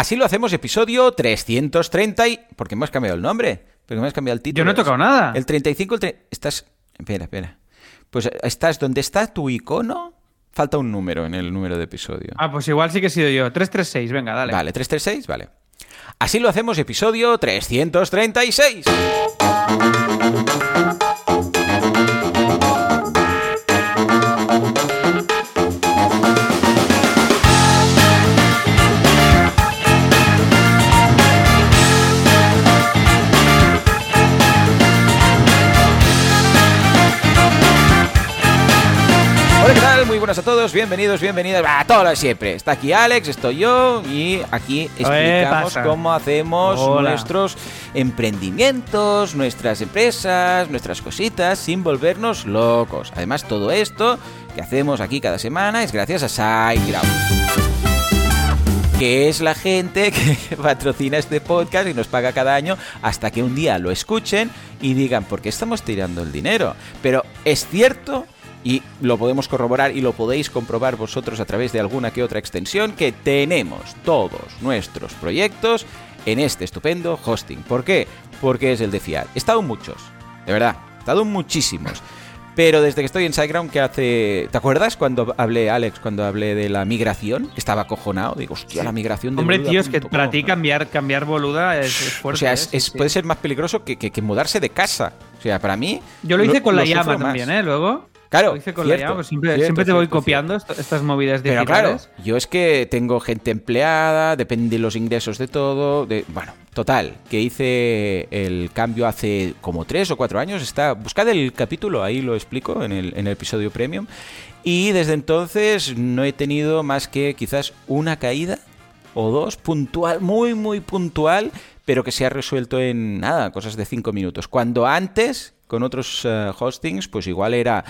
Así lo hacemos, episodio 330 y... ¿Por qué me has cambiado el nombre? Porque me has cambiado el título. Yo no he tocado nada. El 35, el tre- Estás... Espera, espera. Pues eh, estás donde está tu icono. Falta un número en el número de episodio. Ah, pues igual sí que he sido yo. 336, venga, dale. Vale, 336, vale. Así lo hacemos, episodio 336. Buenas a todos, bienvenidos, bienvenidas a todos los siempre. Está aquí Alex, estoy yo y aquí explicamos cómo hacemos Hola. nuestros emprendimientos, nuestras empresas, nuestras cositas sin volvernos locos. Además, todo esto que hacemos aquí cada semana es gracias a SiteGround que es la gente que patrocina este podcast y nos paga cada año hasta que un día lo escuchen y digan, ¿por qué estamos tirando el dinero? Pero es cierto, y lo podemos corroborar y lo podéis comprobar vosotros a través de alguna que otra extensión, que tenemos todos nuestros proyectos en este estupendo hosting. ¿Por qué? Porque es el de fiar. He estado en muchos, de verdad, he estado en muchísimos. Pero desde que estoy en SiteGround, que hace. ¿Te acuerdas cuando hablé, Alex, cuando hablé de la migración? Que estaba acojonado. Digo, hostia, la migración de Hombre, Boluda tío, es que para ti cambiar, cambiar boluda es, es O fuerte. sea, ¿eh? es, Sí, es- sí. puede ser más peligroso que, que- que mudarse de casa. O sea, para mí. Yo lo hice con la llama también, ¿eh? Luego. Claro, hice con cierto, la llama. pues siempre, cierto, siempre te voy copiando est- estas movidas Pero digitales. claro, yo es que tengo gente empleada, depende de los ingresos de todo. De, bueno, total, que hice el cambio hace como tres o cuatro años. Está, buscad el capítulo, ahí lo explico en el, en el episodio premium. Y desde entonces no he tenido más que quizás una caída o dos, puntual, muy, muy puntual, pero que se ha resuelto en nada, cosas de cinco minutos. Cuando antes, con otros eh, hostings, pues igual era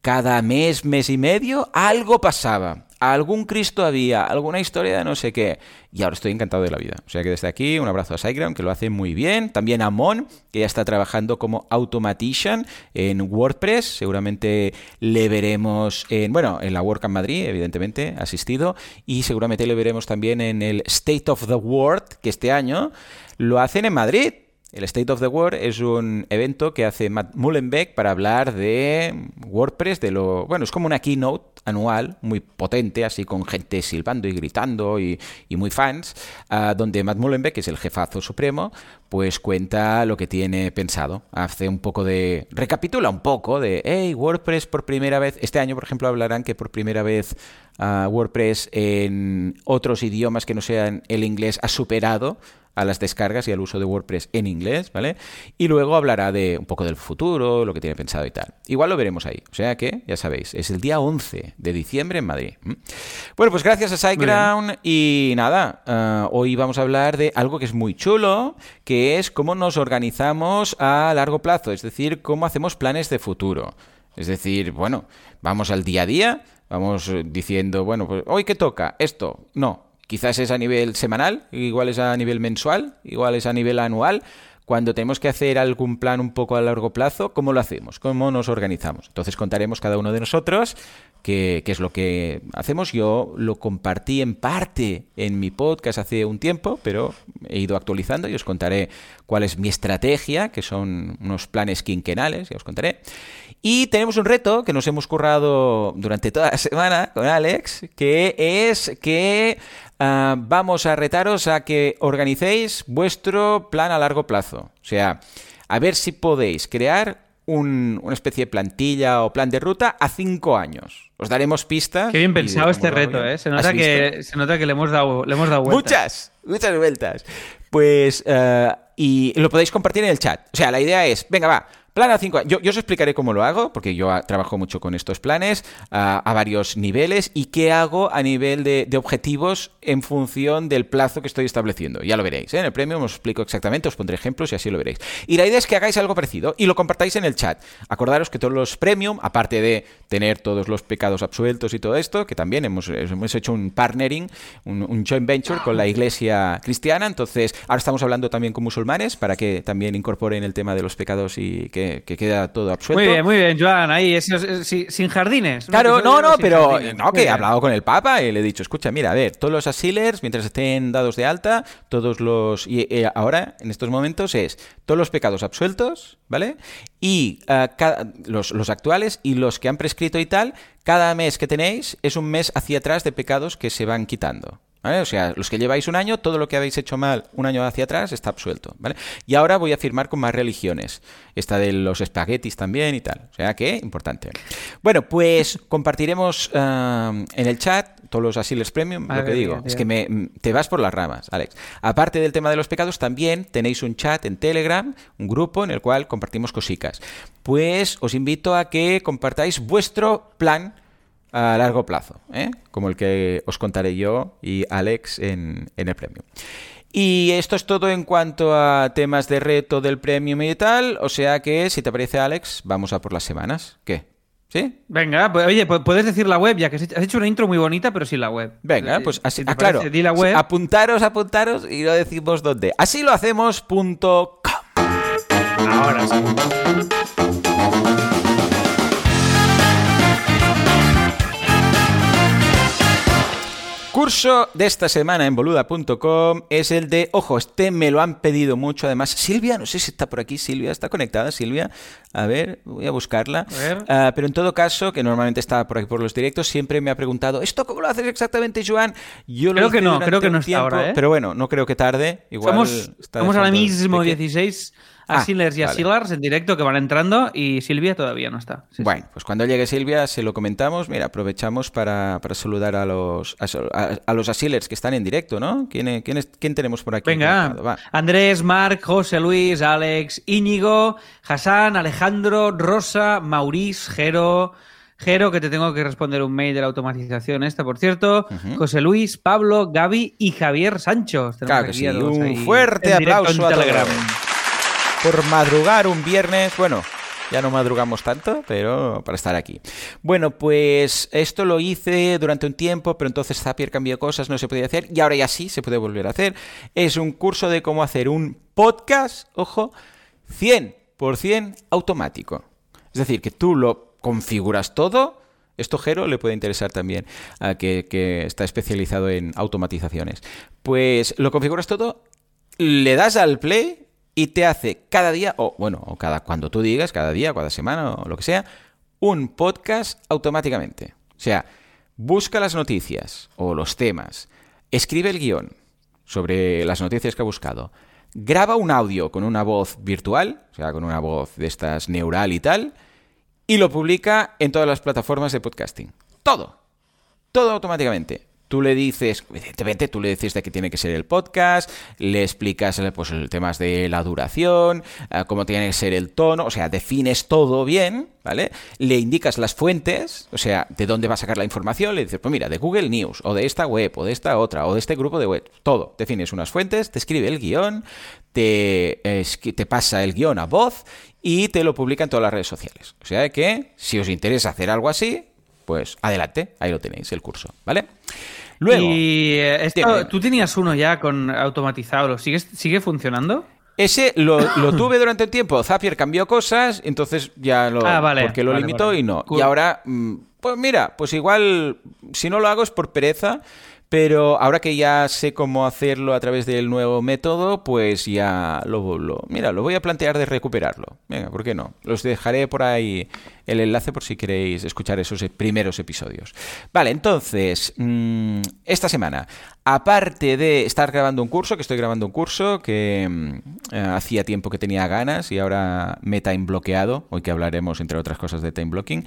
cada mes, mes y medio, algo pasaba. Algún Cristo había, alguna historia de no sé qué. Y ahora estoy encantado de la vida. O sea que desde aquí un abrazo a SiteGround, que lo hace muy bien. También a Mon, que ya está trabajando como automatician en WordPress. Seguramente le veremos en, bueno, en la WordCamp Madrid, evidentemente, asistido. Y seguramente le veremos también en el State of the World, que este año lo hacen en Madrid. El State of the World es un evento que hace Matt Mullenbeck para hablar de WordPress, de lo. Bueno, es como una keynote anual, muy potente, así con gente silbando y gritando y, y muy fans, ah, donde Matt Mullenbeck, que es el jefazo supremo, pues cuenta lo que tiene pensado. Hace un poco de. recapitula un poco de. Hey, WordPress por primera vez. Este año, por ejemplo, hablarán que por primera vez ah, WordPress en otros idiomas que no sean el inglés ha superado a las descargas y al uso de WordPress en inglés, ¿vale? Y luego hablará de un poco del futuro, lo que tiene pensado y tal. Igual lo veremos ahí. O sea que, ya sabéis, es el día 11 de diciembre en Madrid. ¿m? Bueno, pues gracias a SiteGround y nada, ah, hoy vamos a hablar de algo que es muy chulo, que es cómo nos organizamos a largo plazo, es decir, cómo hacemos planes de futuro. Es decir, bueno, vamos al día a día, vamos eh, diciendo, bueno, pues hoy qué toca, esto, no, Quizás es a nivel semanal, igual es a nivel mensual, igual es a nivel anual. Cuando tenemos que hacer algún plan un poco a largo plazo, ¿cómo lo hacemos? ¿Cómo nos organizamos? Entonces contaremos cada uno de nosotros qué es lo que hacemos. Yo lo compartí en parte en mi podcast hace un tiempo, pero he ido actualizando y os contaré cuál es mi estrategia, que son unos planes quinquenales, ya os contaré. Y tenemos un reto que nos hemos currado durante toda la semana con Alex, que es que ah, vamos a retaros a que organicéis vuestro plan a largo plazo. O sea, a ver si podéis crear un- una especie de plantilla o plan de ruta a cinco años. Os daremos pistas. Qué bien pensado este reto. ¿eh? Se ¿Has nota, que, se nota que le hemos dado, le hemos dado vueltas. Muchas, muchas vueltas. Pues, eh, y lo podéis compartir en el chat. O sea, la idea es, venga, va, plan a 5 años. Yo, os explicaré cómo lo hago, porque yo ah, trabajo mucho con estos planes ah, a varios niveles y qué hago a nivel de, objetivos en función del plazo que estoy estableciendo. Ya lo veréis. ¿eh? En el premio os explico exactamente, os pondré ejemplos y así lo veréis. Y la idea es que hagáis algo parecido y lo compartáis en el chat. Acordaros que todos los premium, aparte de tener todos los pecados absueltos y todo esto, que también hemos, hemos hecho un partnering, un, un joint venture con la iglesia cristiana. Entonces, ahora estamos hablando también con musulmanes para que también incorporen el tema de los pecados y que que, que queda todo absuelto. Muy bien, muy bien, Joan, ahí, es- es- sí, sin jardines. Claro, no, no, pero jardines. no, que he hablado con el Papa y le he dicho, escucha, mira, a ver, todos los asilers, mientras estén dados de alta, todos los... Y eh, ahora, en estos momentos, es todos los pecados absueltos, ¿vale? Y ah, ca- los, los actuales y los que han prescrito y tal, cada mes que tenéis es un mes hacia atrás de pecados que se van quitando. ¿Vale? O sea, los que lleváis un año, todo lo que habéis hecho mal un año hacia atrás está absuelto. ¿vale? Y ahora voy a firmar con más religiones. Esta de los espaguetis también y tal. O sea que, importante. Bueno, pues compartiremos ah, en el chat todos los asiles premium, lo que digo. mía, es que me, mm, te vas por las ramas, Alex. Aparte del tema de los pecados, también tenéis un chat en Telegram, un grupo en el cual compartimos cositas. Pues os invito a que compartáis vuestro plan a largo plazo, ¿eh? como el que os contaré yo y Alex en, en el premium. Y esto es todo en cuanto a temas de reto del premium y tal. O sea que, si te parece, Alex, vamos a por las semanas. ¿Qué? ¿Sí? Venga, pues, oye, pu- puedes decir la web, ya que has hecho- una intro muy bonita, pero sin la web. Venga, Eh, pues así. si te Ah, claro. parece, Di la web. Apuntaros, apuntaros y no decimos dónde. Así lo hacemos.com. Ahora sí. Curso de esta semana en boluda.com es el de, ojo, este me lo han pedido mucho. Además, Silvia, no sé si está por aquí, Silvia, está conectada, Silvia. A ver, voy a buscarla. A ver. Ah, pero en todo caso, que normalmente está por aquí por los directos, siempre me ha preguntado, ¿esto cómo lo haces exactamente, Joan? Yo creo lo que no, creo que no está tiempo, ahora. ¿eh? Pero bueno, no creo que tarde. Estamos ahora mismo 16 a ah, Silers y vale. en directo que van entrando y Silvia todavía no está. Bueno, pues cuando llegue Silvia se lo comentamos. Mira, aprovechamos para, saludar a los Asilers que están en directo, ¿no? ¿Quién, quién, es, quién tenemos por aquí? Venga, Andrés, Marc, José Luis, Alex, Íñigo, Hassan, Alejandro, Rosa, Mauriz, Jero... Jero, que te tengo que responder un mail de la automatización esta, por cierto. José Luis, Pablo, Gaby y Javier Sancho. Un fuerte aplauso a Telegram. Por madrugar un viernes, bueno, ya no madrugamos tanto, pero para estar aquí. Bueno, pues esto lo hice durante un tiempo, pero entonces Zapier cambió cosas, no se podía hacer, y ahora ya sí se puede volver a hacer. Es un curso de cómo hacer un podcast, ojo, 100% automático. Es decir, que tú lo configuras todo. Esto Jero le puede interesar también, a que, que está especializado en automatizaciones. Pues lo configuras todo, le das al play y te hace cada día, o bueno, o cada cuando tú digas, cada día, cada semana o lo que sea, un podcast automáticamente. O sea, busca las noticias o los temas, escribe el guion sobre las noticias que ha buscado, graba un audio con una voz virtual, o sea, con una voz de estas neural y tal, y lo publica en todas las plataformas de podcasting. Todo. Todo automáticamente. Tú le dices, evidentemente, tú le dices de qué tiene que ser el podcast, le explicas eh, pues, el temas de la duración, eh, cómo tiene que ser el tono, o sea, defines todo bien, ¿vale? Le indicas las fuentes, o sea, de dónde va a sacar la información, le dices, pues mira, de Google News, o de esta web, o de esta otra, o de este grupo de web, todo. Defines unas fuentes, te escribe el guion, te, que te pasa el guion a voz y te lo publica en todas las redes sociales. O sea que, si os interesa hacer algo así, pues adelante, ahí lo tenéis, el curso, ¿vale? Luego, y eh, esto, tú tenías uno ya con automatizado, ¿lo sigues, ¿sigue funcionando? ese lo, lo tuve durante un tiempo, Zapier cambió cosas, entonces ya lo... Ah, vale, porque lo vale, limitó vale. y no. Cool. Y ahora, mm, pues mira, pues igual, si no lo hago es por pereza, pero ahora que ya sé cómo hacerlo a través del nuevo método, pues ya lo, lo- mira, lo voy a plantear de recuperarlo. Venga, ¿por qué no? Los dejaré por ahí el enlace por si queréis escuchar esos primeros episodios. Vale, entonces, mm, esta semana, aparte de estar grabando un curso, que estoy grabando un curso que mm, eh, hacía tiempo que tenía ganas y ahora me time bloqueado, hoy que hablaremos entre otras cosas de time blocking,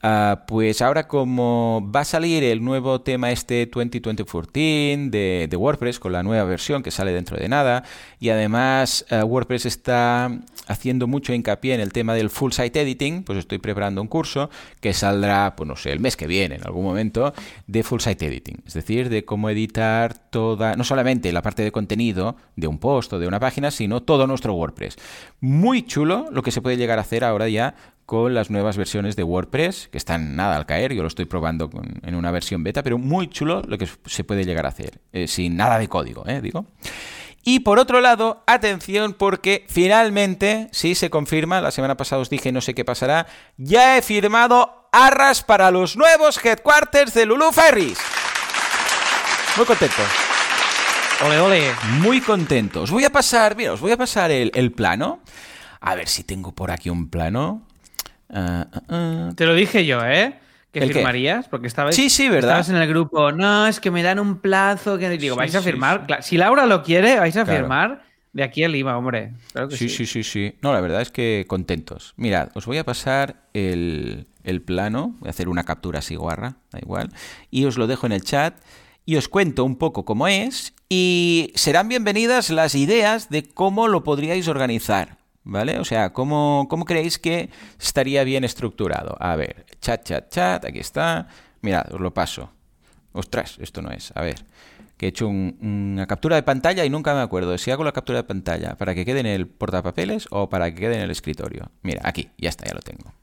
Ah, pues ahora como va a salir el nuevo tema este 2014 de, de WordPress con la nueva versión que sale dentro de nada y además ah, WordPress está haciendo mucho hincapié en el tema del full site editing, pues estoy preparando un curso que saldrá, pues no sé, el mes que viene en algún momento de full site editing, es decir, de cómo editar toda, no solamente la parte de contenido de un post o de una página, sino todo nuestro WordPress. Muy chulo lo que se puede llegar a hacer ahora ya con las nuevas versiones de WordPress, que están nada al caer, yo lo estoy probando con- en una versión beta, pero muy chulo lo que se puede llegar a hacer, eh, sin nada de código, ¿eh? digo. Y por otro lado, atención porque finalmente, sí se confirma, la semana pasada os dije no sé qué pasará, ya he firmado arras para los nuevos headquarters de Lulu Ferries. Muy contento. Ole, ole. Muy contento. Os voy a pasar, mira, os voy a pasar el, el plano. A ver si tengo por aquí un plano. Ah, ah, ah. Te lo dije yo, ¿eh? Que firmarías, porque estabas, Sí, sí, ¿verdad? estabas en el grupo. No, es que me dan un plazo. Que digo, ¿vais a firmar? Si Laura lo quiere, vais a Claro. firmar de aquí a Lima, hombre. Claro que Sí, sí, sí, sí. No, la verdad es que contentos. Mirad, os voy a pasar el, el plano. Voy a hacer una captura así guarra, da igual. Y os lo dejo en el chat. Y os cuento un poco cómo es. Y serán bienvenidas las ideas de cómo lo podríais organizar. ¿Vale? O sea, ¿cómo, cómo creéis que estaría bien estructurado? A ver, chat, chat, chat, aquí está. Mirad, os lo paso. Ostras, esto no es. A ver, que he hecho un- una captura de pantalla y nunca me acuerdo si hago la captura de pantalla para que quede en el portapapeles o para que quede en el escritorio. Mira, aquí, ya está, ya lo tengo.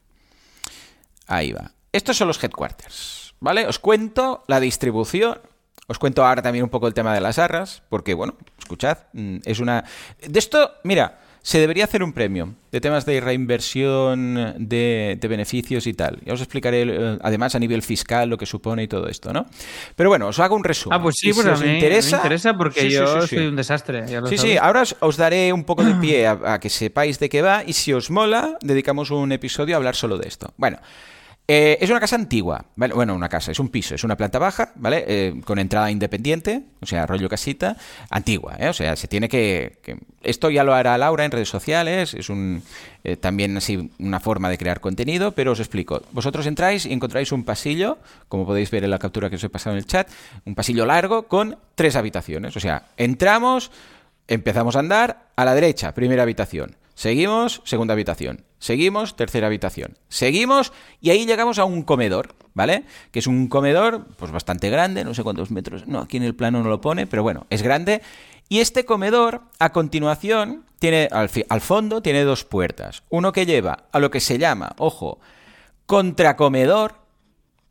Ahí va. Estos son los headquarters, ¿vale? Os cuento la distribución. Os cuento ahora también un poco el tema de las arras, porque, bueno, escuchad, mm, es una... De esto, mira, se debería hacer un premio de temas de reinversión de, de beneficios y tal. Ya os explicaré, eh, además, a nivel fiscal lo que supone y todo esto, ¿no? Pero bueno, os hago un resumen. Ah, pues sí, Y pues si a os mí interesa, me interesa porque sí, yo sí, sí. soy un desastre. ya lo Sí, sabes. sí, ahora os, os daré un poco de pie a, a que sepáis de qué va y si os mola, dedicamos un episodio a hablar solo de esto. Bueno, eh, es una casa antigua, ¿vale? bueno, una casa, es un piso, es una planta baja, ¿vale? Eh, con entrada independiente, o sea, rollo casita, antigua, ¿eh? O sea, se tiene que, que- Esto ya lo hará Laura en redes sociales, es un eh, también así una forma de crear contenido, pero os explico. Vosotros entráis y encontráis un pasillo, como podéis ver en la captura que os he pasado en el chat, un pasillo largo con tres habitaciones, o sea, entramos... Empezamos a andar a la derecha, primera habitación. Seguimos, segunda habitación. Seguimos, tercera habitación. Seguimos y ahí llegamos a un comedor, ¿vale? Que es un comedor, pues bastante grande, no sé cuántos metros. No, aquí en el plano no lo pone, pero bueno, es grande. Y este comedor, a continuación, tiene al, fondo tiene dos puertas. Uno que lleva a lo que se llama, ojo, contracomedor,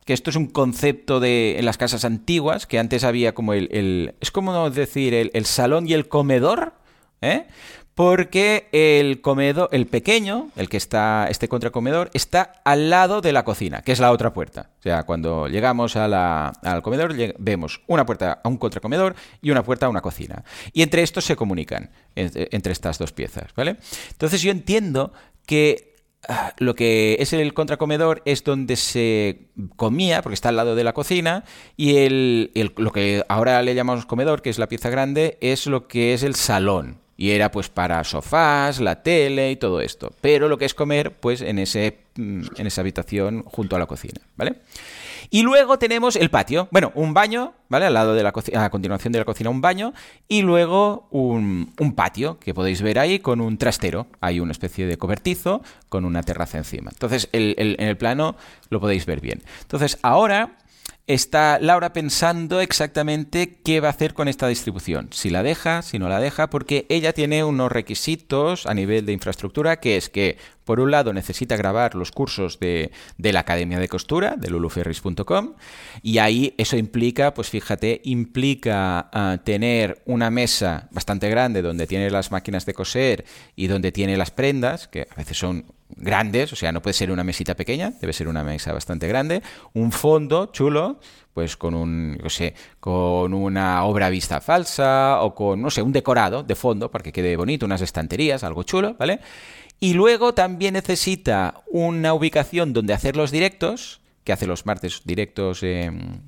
que esto es un concepto de en las casas antiguas, que antes había como el, el- es como decir el, el salón y el comedor, ¿eh? Porque el comedor, el pequeño, el que está, este contracomedor, está al lado de la cocina, que es la otra puerta. O sea, cuando llegamos al comedor, vemos una puerta a un contracomedor y una puerta a una cocina. Y entre estos se comunican, entre, estas dos piezas, ¿vale? Entonces yo entiendo que Ah, lo que es el contracomedor es donde se comía, porque está al lado de la cocina, y el- lo que ahora le llamamos comedor, que es la pieza grande, es lo que es el salón. Y era pues para sofás, la tele y todo esto. Pero lo que es comer, pues en, ese, mm, en esa habitación junto a la cocina, ¿vale? Y luego tenemos el patio. Bueno, un baño, ¿vale? Al lado de la cocina, a continuación de la cocina, un baño. Y luego un, patio que podéis ver ahí con un trastero. Hay una especie de cobertizo con una terraza encima. Entonces, el- en el plano lo podéis ver bien. Entonces, ahora está Laura pensando exactamente qué va a hacer con esta distribución. Si la deja, si no la deja, porque ella tiene unos requisitos a nivel de infraestructura, que es que, por un lado, necesita grabar los cursos de, de la Academia de Costura, de luluferris.com, y ahí eso implica, pues fíjate, implica ah, tener una mesa bastante grande donde tiene las máquinas de coser y donde tiene las prendas, que a veces son grandes, o sea, no puede ser una mesita pequeña, debe ser una mesa bastante grande, un fondo chulo, pues con un, yo sé, con una obra vista falsa o con, no sé, un decorado de fondo para que quede bonito, unas estanterías, algo chulo, ¿vale? Y luego también necesita una ubicación donde hacer los directos, que hace los martes directos en,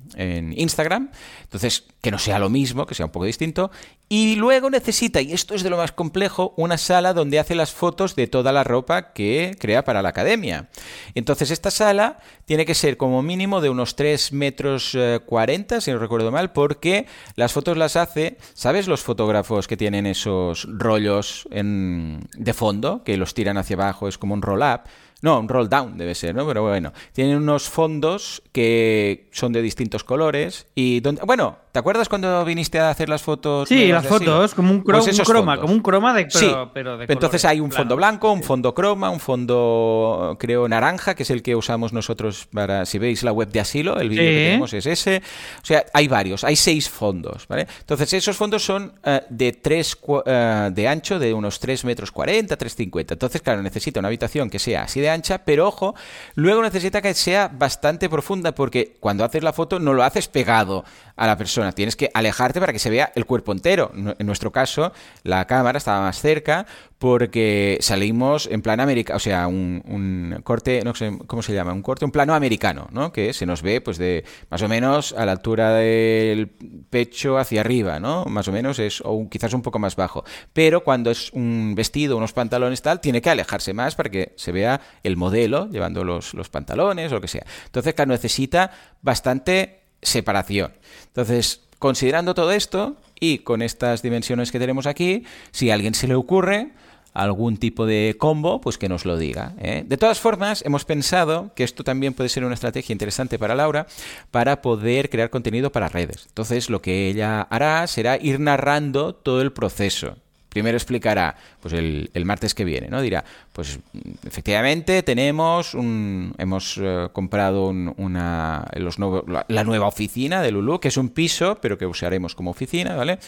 Instagram. Entonces, que no sea lo mismo, que sea un poco distinto. Y luego necesita, y esto es de lo más complejo, una sala donde hace las fotos de toda la ropa que crea para la academia. Entonces, esta sala tiene que ser como mínimo de unos 3 metros eh, 40, si no recuerdo mal, porque las fotos las hace, ¿sabes? Los fotógrafos que tienen esos rollos en- de fondo, que los tiran hacia abajo, es como un roll-up. No, un roll down debe ser, ¿no? Pero bueno, tienen unos fondos que son de distintos colores y donde, bueno, ¿Te acuerdas cuando viniste a hacer las fotos? Sí, las fotos, como un, pues croma, como un croma de, sí. pero Entonces hay un fondo blanco, un fondo croma, un fondo, creo, naranja, que es el que usamos nosotros para, si veis la web de asilo, el vídeo que tenemos es ese. O sea, hay varios, hay seis fondos, ¿vale? Entonces esos fondos son eh, de 3, eh, de ancho, de unos 3 metros 40, 3,50. Entonces, claro, necesita una habitación que sea así de ancha, pero ojo, luego necesita que sea bastante profunda, porque cuando haces la foto no lo haces pegado a la persona, tienes que alejarte para que se vea el cuerpo entero. En nuestro caso, la cámara estaba más cerca porque salimos en plan americano, o sea, un, corte, no sé cómo se llama, un corte, un plano americano, ¿no? Que se nos ve pues de más o menos a la altura del pecho hacia arriba, ¿no? Más o menos es, o quizás un poco más bajo. Pero cuando es un vestido, unos pantalones tal, tiene que alejarse más para que se vea el modelo llevando los, los pantalones o lo que sea. Entonces, claro, necesita bastante separación. Entonces, considerando todo esto y con estas dimensiones que tenemos aquí, si a alguien se le ocurre algún tipo de combo, pues que nos lo diga. ¿eh? De todas formas, hemos pensado que esto también puede ser una estrategia interesante para Laura para poder crear contenido para redes. Entonces, lo que ella hará será ir narrando todo el proceso. Primero explicará, pues el, martes que viene, ¿no? Dirá, pues efectivamente tenemos un, hemos eh, comprado una, los la, nueva oficina de Lulu, que es un piso, pero que usaremos como oficina, ¿vale?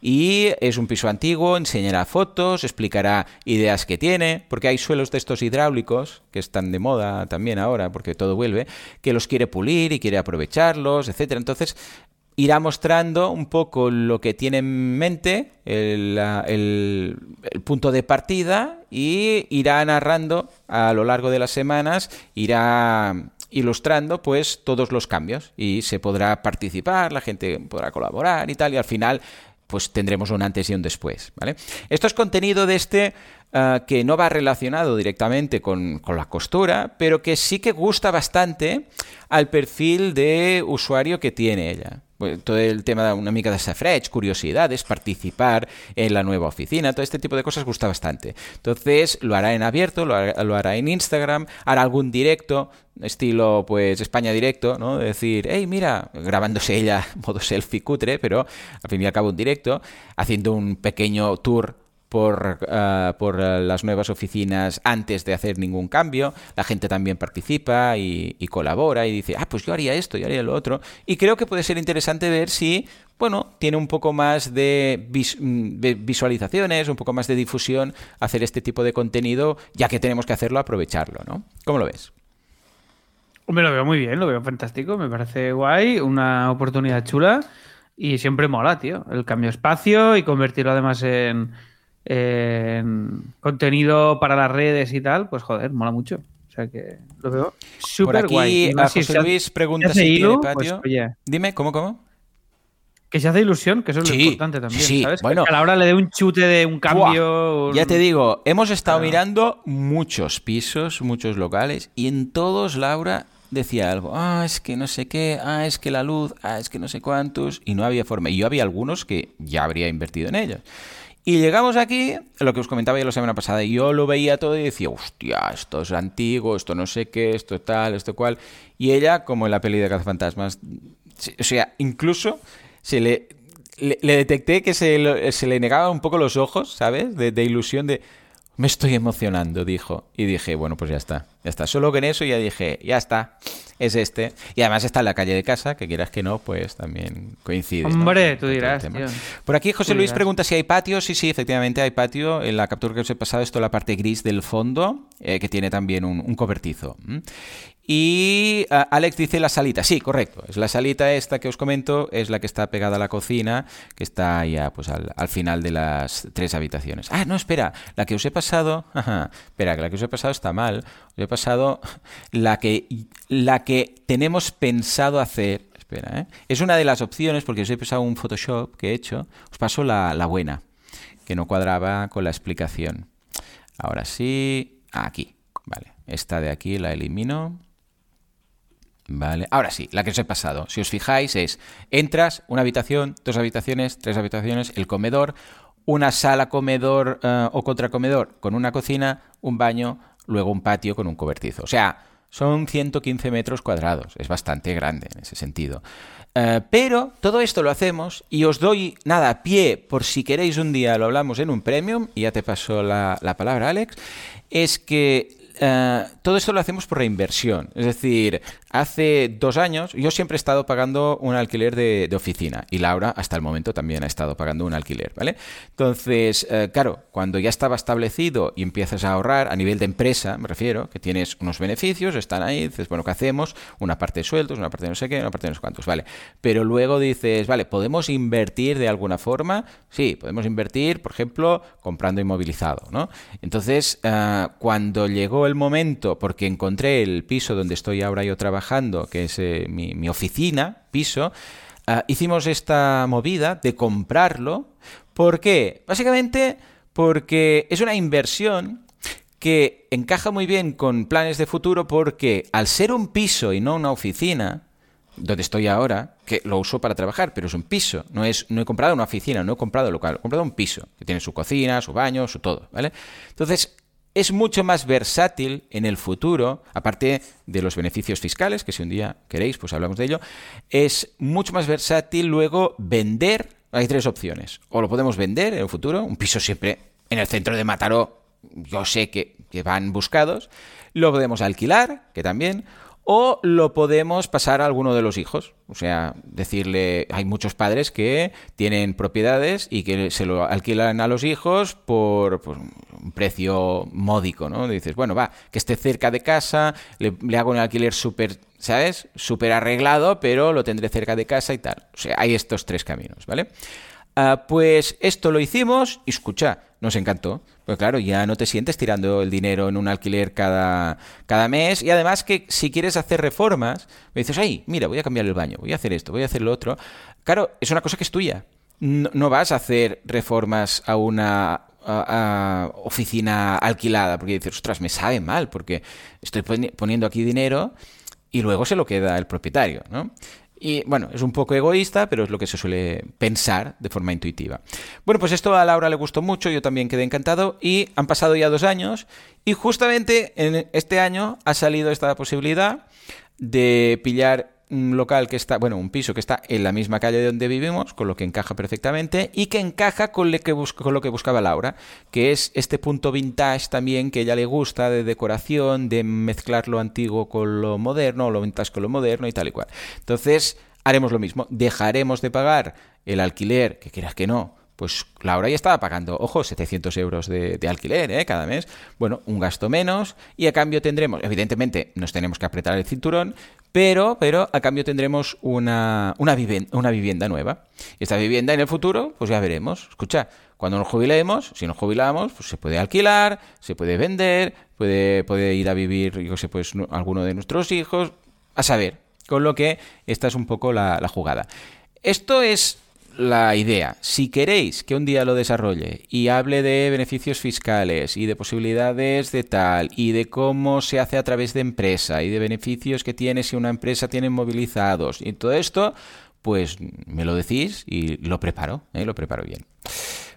Y es un piso antiguo, enseñará fotos, explicará ideas que tiene, porque hay suelos de estos hidráulicos, que están de moda también ahora, porque todo vuelve, que los quiere pulir y quiere aprovecharlos, etcétera. Entonces, irá mostrando un poco lo que tiene en mente, el, punto de partida, y irá narrando a lo largo de las semanas, irá ilustrando pues todos los cambios y se podrá participar, la gente podrá colaborar y tal, y al final pues tendremos un antes y un después. ¿vale? Esto es contenido de este ah, que no va relacionado directamente con, con, la costura, pero que sí que gusta bastante al perfil de usuario que tiene ella. Todo el tema de una mica de safrech, curiosidades, participar en la nueva oficina, todo este tipo de cosas gusta bastante. Entonces lo hará en abierto, lo hará, en Instagram, hará algún directo, estilo pues España directo, ¿no? De decir, hey, mira, grabándose ella modo selfie cutre, pero al fin y al cabo un directo, haciendo un pequeño tour por, eh, por eh, las nuevas oficinas antes de hacer ningún cambio. La gente también participa y, colabora y dice, ah, pues yo haría esto, yo haría lo otro. Y creo que puede ser interesante ver si, bueno, tiene un poco más de, mm, visualizaciones, un poco más de difusión hacer este tipo de contenido, ya que tenemos que hacerlo, aprovecharlo, ¿no? ¿Cómo lo ves? Me lo veo muy bien, lo veo fantástico, me parece guay, una oportunidad chula y siempre mola, tío, el cambio espacio y convertirlo además en contenido para las redes y tal, pues joder, mola mucho. O sea que lo veo súper guay. A José Luis pregunta si tiene patio. Pues, Dime, ¿cómo, cómo? Que se hace ilusión, que eso es lo importante también, sí. ¿sabes? Bueno, que a la hora le dé un chute de un cambio. Ya te digo, hemos estado mirando muchos pisos, muchos locales, y en todos, Laura, decía algo, ah, es que no sé qué, ah, es que la luz, ah, es que no sé cuántos, y no había forma. Y yo había algunos que ya habría invertido en ellos. Y llegamos aquí, lo que os comentaba ya la semana pasada, y yo lo veía todo y decía, hostia, esto es antiguo, esto no sé qué, esto tal, esto cual. Y ella, como en la peli de Cazafantasmas, o sea, incluso se le, le, detecté que se, se, le negaba un poco los ojos, ¿sabes? De, de ilusión de, me estoy emocionando, dijo. Y dije, bueno, pues ya está, ya está. Solo que en eso ya dije, ya está es este. Y además está en la calle de casa, que quieras que no, pues también coincide. Hombre, tú dirás. Por aquí José Luis pregunta si hay patio. Sí, sí, efectivamente hay patio. En la captura que os he pasado, esto es la parte gris del fondo, eh, que tiene también un, cobertizo. Y ah, Alex dice la salita. Sí, correcto. Es la salita esta que os comento, es la que está pegada a la cocina, que está ya pues al, final de las tres habitaciones. Ah, no, espera. La que os he pasado. espera, que la que os he pasado está mal. Os he pasado la que, la que tenemos pensado hacer. Espera, ¿eh? Es una de las opciones, porque os he pasado un Photoshop que he hecho. Os paso la, la buena, que no cuadraba con la explicación. Ahora sí. Aquí. Vale. Esta de aquí la elimino. Vale, ahora sí, la que os he pasado. Si os fijáis es, entras, una habitación, dos habitaciones, tres habitaciones, el comedor, una sala comedor eh, o contracomedor con una cocina, un baño, luego un patio con un cobertizo. O sea, son 115 metros cuadrados. Es bastante grande en ese sentido. Eh, pero todo esto lo hacemos y os doy nada, pie, por si queréis un día lo hablamos en un premium, y ya te paso la, la palabra, Alex, es que eh, todo esto lo hacemos por reinversión. Es decir, hace dos años yo siempre he estado pagando un alquiler de, oficina y Laura hasta el momento también ha estado pagando un alquiler, ¿vale? Entonces, eh, claro, cuando ya estaba establecido y empiezas a ahorrar a nivel de empresa, me refiero, que tienes unos beneficios, están ahí, dices, bueno, ¿qué hacemos? Una parte de sueldos, una parte de no sé qué, una parte de no sé cuántos, ¿vale? Pero luego dices, vale, ¿podemos invertir de alguna forma? Sí, podemos invertir, por ejemplo, comprando inmovilizado, ¿no? Entonces, eh, cuando llegó el momento, porque encontré el piso donde estoy ahora yo trabajando, que es eh, mi, oficina, piso, ah, hicimos esta movida de comprarlo. ¿Por qué? Básicamente porque es una inversión que encaja muy bien con planes de futuro porque al ser un piso y no una oficina, donde estoy ahora, que lo uso para trabajar, pero es un piso, no es no he comprado una oficina, no he comprado local, he comprado un piso que tiene su cocina, su baño, su todo, ¿vale? Entonces, es mucho más versátil en el futuro, aparte de los beneficios fiscales, que si un día queréis, pues hablamos de ello, es mucho más versátil luego vender. Hay tres opciones. O lo podemos vender en el futuro, un piso siempre en el centro de Mataró, yo sé que, que van buscados. Lo podemos alquilar, que también o lo podemos pasar a alguno de los hijos. O sea, decirle, hay muchos padres que tienen propiedades y que se lo alquilan a los hijos por, un precio módico, ¿no? Dices, bueno, va, que esté cerca de casa, le, hago un alquiler súper, ¿sabes? Súper arreglado, pero lo tendré cerca de casa y tal. O sea, hay estos tres caminos, ¿vale? Ah, pues esto lo hicimos y escucha, nos encantó. Pues claro, ya no te sientes tirando el dinero en un alquiler cada, cada mes y además que si quieres hacer reformas, me dices, ay, mira, voy a cambiar el baño, voy a hacer esto, voy a hacer lo otro. Claro, es una cosa que es tuya. No, vas a hacer reformas a una oficina alquilada porque dices, ostras, me sabe mal porque estoy poniendo aquí dinero y luego se lo queda el propietario, ¿no? Y bueno, es un poco egoísta, pero es lo que se suele pensar de forma intuitiva. Bueno, pues esto a Laura le gustó mucho, yo también quedé encantado y han pasado ya dos años y justamente en este año ha salido esta posibilidad de pillar un local que está, bueno, un piso que está en la misma calle donde vivimos, con lo que encaja perfectamente y que encaja con lo que, con lo que buscaba Laura, que es este punto vintage también que a ella le gusta de decoración, de mezclar lo antiguo con lo moderno, lo vintage con lo moderno y tal y cual. Entonces, haremos lo mismo, dejaremos de pagar el alquiler, que quieras que no, pues Laura ya estaba pagando, ojo, 700 euros de, alquiler ¿eh? cada mes. Bueno, un gasto menos y a cambio tendremos, evidentemente nos tenemos que apretar el cinturón, pero, pero a cambio tendremos una, una, vivienda, una vivienda nueva. Y esta vivienda en el futuro, pues ya veremos. Escucha, cuando nos jubilemos, si nos jubilamos, pues se puede alquilar, se puede vender, puede, puede ir a vivir, yo sé, pues alguno de nuestros hijos, a saber. Con lo que esta es un poco la, la jugada. Esto es la idea. Si queréis que un día lo desarrolle y hable de beneficios fiscales y de posibilidades de tal y de cómo se hace a través de empresa y de beneficios que tiene si una empresa tiene movilizados y todo esto, pues me lo decís y lo preparo, ¿eh? lo preparo bien.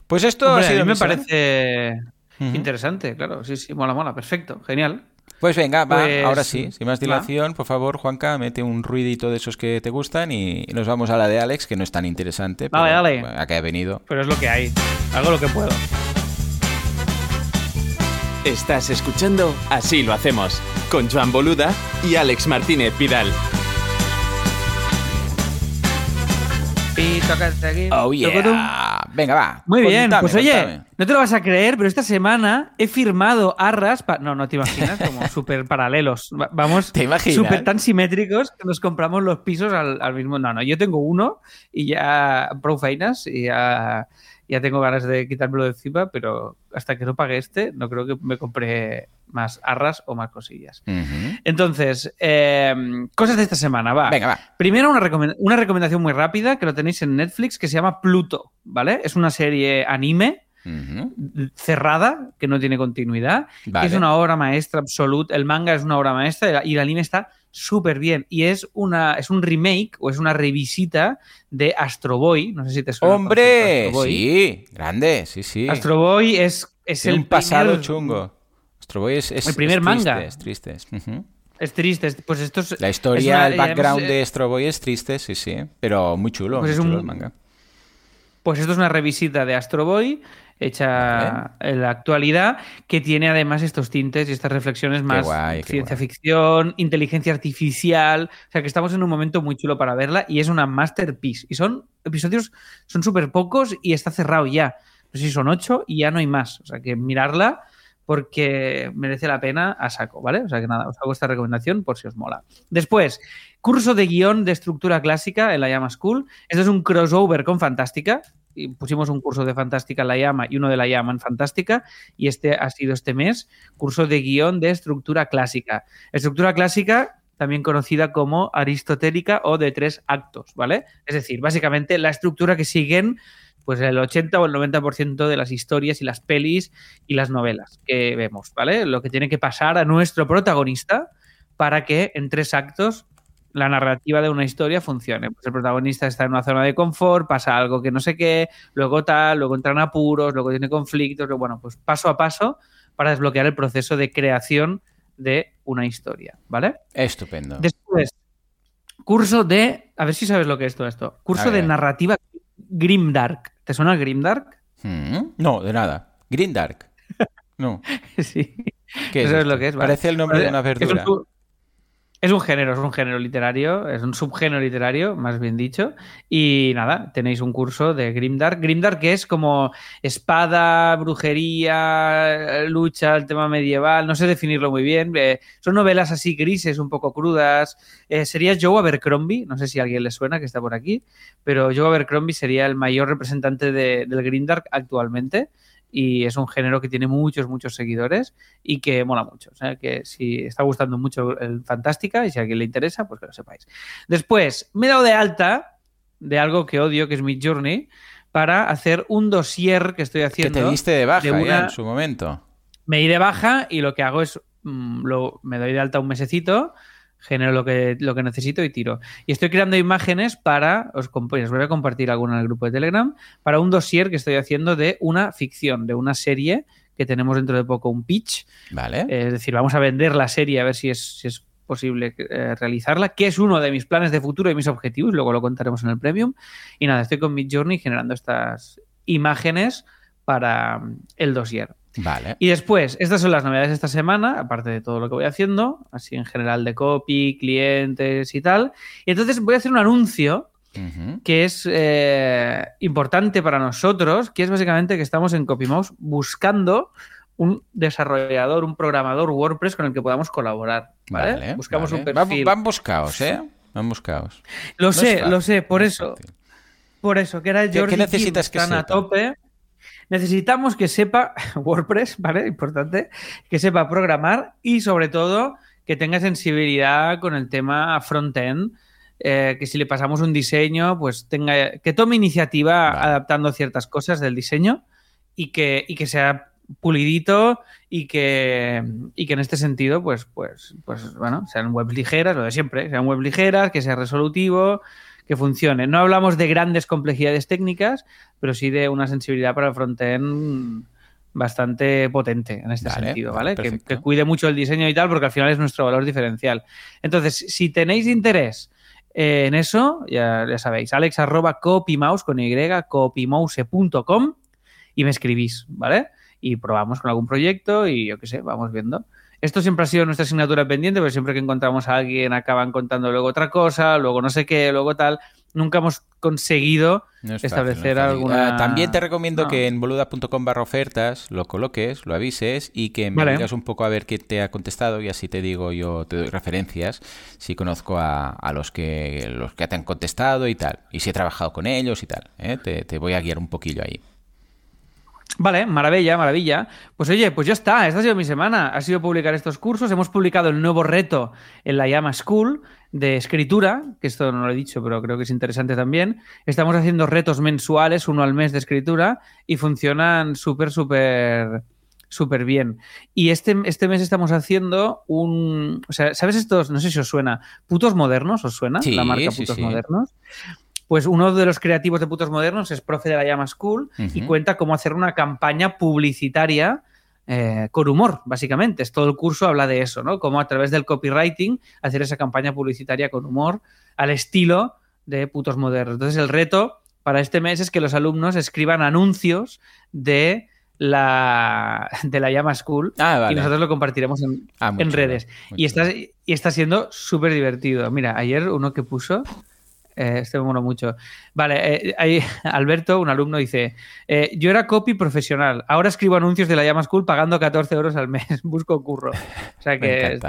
Pues esto a mí me parece interesante, claro, sí, sí, mola, mola, perfecto, genial. Pues venga, va, pues, ahora sí, sin más dilación, por favor, Juanca, mete un ruidito de esos que te gustan y nos vamos a la de Alex, que no es tan interesante. Vale, dale. A que ha venido. Pero es lo que hay. Hago lo que puedo. Estás escuchando Así lo hacemos, con Joan Boluda y Alex Martínez Vidal. Oh yeah. Venga, va. Muy bien. Pues oye, no te lo vas a creer, pero esta semana he firmado arras. No, no te imaginas, como súper paralelos. Vamos, ¿Te súper tan simétricos que nos compramos los pisos al, mismo. No, no, yo tengo uno y ya pro feinas y ya ya tengo ganas de quitármelo de encima, pero hasta que no pague este, no creo que me compre más arras o más cosillas. Entonces, eh, cosas de esta semana, va. Venga, va. Primero, una, recomendación muy rápida que lo tenéis en Netflix que se llama Pluto, ¿vale? Es una serie anime. cerrada, que no tiene continuidad, es una obra maestra absoluta. El manga es una obra maestra y el anime está súper bien. Y es, una, es un remake o es una revisita de Astro Boy. No sé si te suena. ¡Hombre! Sí, grande, sí, sí. Astro Boy es, es el pasado chungo. Astro Boy es, el primer manga. Tristes, Es triste. Pues esto es, La historia, el background de Astro Boy es triste, sí, sí. Pero muy chulo, pues muy es chulo un, el manga. Pues esto es una revisita de Astro Boy hecha en la actualidad, que tiene además estos tintes y estas reflexiones más guay, ciencia ficción, inteligencia artificial. O sea que estamos en un momento muy chulo para verla y es una masterpiece. Y son episodios, son súper pocos y está cerrado ya. No sé si son ocho y ya no hay más. O sea que mirarla porque merece la pena a saco, ¿vale? O sea que nada, os hago esta recomendación por si os mola. Después, curso de guion de estructura clásica en la Llama School. Esto es un crossover con Fantástica. Pusimos un curso de Fantástica en la Llama y uno de la Llama en Fantástica. Y este ha sido este mes, curso de guion de estructura clásica. Estructura clásica, también conocida como aristotélica o de tres actos, ¿vale? Es decir, básicamente la estructura que siguen pues el 80 o el 90% de las historias y las pelis y las novelas que vemos, ¿vale? Lo que tiene que pasar a nuestro protagonista para que en tres actos la narrativa de una historia funcione. Pues el protagonista está en una zona de confort, pasa algo que no sé qué, luego tal, luego entran apuros, luego tiene conflictos, luego, bueno, pues paso a paso para desbloquear el proceso de creación de una historia, ¿vale? Estupendo. Después, curso de, a ver si sabes lo que es todo esto, curso de narrativa Grimdark. ¿Te suena el Grimdark? Mm, no, de nada. Grimdark. No. sí. ¿Qué es Eso es esto? lo que es. ¿vale? Parece el nombre de una Es verdura. un, es un género, es un género literario, es un subgénero literario, más bien dicho. Y nada, tenéis un curso de Grimdark. Grimdark que es como espada, brujería, lucha, el tema medieval, no sé definirlo muy bien. Eh, son novelas así grises, un poco crudas. Eh, sería Joe Abercrombie, no sé si a alguien le suena que está por aquí, pero Joe Abercrombie sería el mayor representante de, del Grimdark actualmente y es un género que tiene muchos, muchos seguidores y que mola mucho. O sea, que si está gustando mucho el Fantástica y si a alguien le interesa, pues que lo sepáis. Después, me he dado de alta de algo que odio, que es Mid Journey, para hacer un dossier que estoy haciendo. Que te diste de baja de una- ya en su momento. Me di de baja y lo que hago es, mm, lo, me doy de alta un mesecito, genero lo que, lo que necesito y tiro. Y estoy creando imágenes para, os, comp- os voy a compartir alguna en el grupo de Telegram, para un dossier que estoy haciendo de una ficción, de una serie que tenemos dentro de poco un pitch. Vale. Es decir, vamos a vender la serie a ver si es, si es posible eh, realizarla, que es uno de mis planes de futuro y mis objetivos, luego lo contaremos en el Premium. Y nada, estoy con Midjourney generando estas imágenes para mm, el dossier. Vale. Y después, estas son las novedades de esta semana, aparte de todo lo que voy haciendo, así en general de copy, clientes y tal. Y entonces voy a hacer un anuncio que es eh, importante para nosotros, que es básicamente que estamos en CopyMouse buscando un desarrollador, un programador WordPress con el que podamos colaborar. ¿vale? Vale. Buscamos vale. un Van- perfil. Van buscados, ¿eh? Van buscados. Lo No sé, lo sé, por no eso. Por eso, que era ¿Qué- Jordi qué necesitas Kim, que a sepa? tope. Necesitamos que sepa WordPress, ¿vale? Importante. Que sepa programar y sobre todo que tenga sensibilidad con el tema front-end. eh, que si le pasamos un diseño, pues tenga. que tome iniciativa Vale. adaptando ciertas cosas del diseño y que, y que sea pulidito y que, y que en este sentido, pues, pues, pues, bueno, sean webs ligeras, lo de siempre, sean webs ligeras, que sea resolutivo, que funcione. No hablamos de grandes complejidades técnicas, pero sí de una sensibilidad para el frontend bastante potente en este sentido, vale, que cuide mucho el diseño y tal, porque al final es nuestro valor diferencial. Entonces, si tenéis interés eh, en eso, ya, ya sabéis, alex arroba copymouse con y, copymouse.com y me escribís, ¿vale? Y probamos con algún proyecto y yo qué sé, vamos viendo. Esto siempre ha sido nuestra asignatura pendiente, pero siempre que encontramos a alguien acaban contando luego otra cosa, luego no sé qué, luego tal. Nunca hemos conseguido No es fácil, establecer no es fácil. alguna... Ah, también te recomiendo No. que en boluda.com barra ofertas lo coloques, lo avises y que me Vale. digas un poco a ver qué te ha contestado y así te digo yo, te doy referencias si conozco a, a los que los que te han contestado y tal. Y si he trabajado con ellos y tal. ¿eh? Te, te voy a guiar un poquillo ahí. Vale, maravilla, maravilla. Pues oye, pues ya está, esta ha sido mi semana. Ha sido publicar estos cursos. Hemos publicado el nuevo reto en la Llama School de escritura, que esto no lo he dicho, pero creo que es interesante también. Estamos haciendo retos mensuales, uno al mes de escritura, y funcionan súper, súper, súper bien. Y este, este mes estamos haciendo un... O sea, ¿sabes estos? No sé si os suena. ¿Putos modernos os suena? Sí, la marca sí, Putos sí. Modernos. Pues uno de los creativos de Putos Modernos es profe de la Llama School y cuenta cómo hacer una campaña publicitaria eh, con humor, básicamente. Es todo el curso habla de eso, ¿no? Cómo a través del copywriting hacer esa campaña publicitaria con humor al estilo de putos modernos. Entonces el reto para este mes es que los alumnos escriban anuncios de la, de la Llama School Ah, y nosotros lo compartiremos en, Ah, en redes. Y está, y está siendo súper divertido. Mira, ayer uno que puso, eh, este me mola mucho. Vale, eh, ahí Alberto, un alumno, dice, eh, yo era copy profesional, ahora escribo anuncios de la Llama School pagando 14 euros al mes, busco curro. O sea que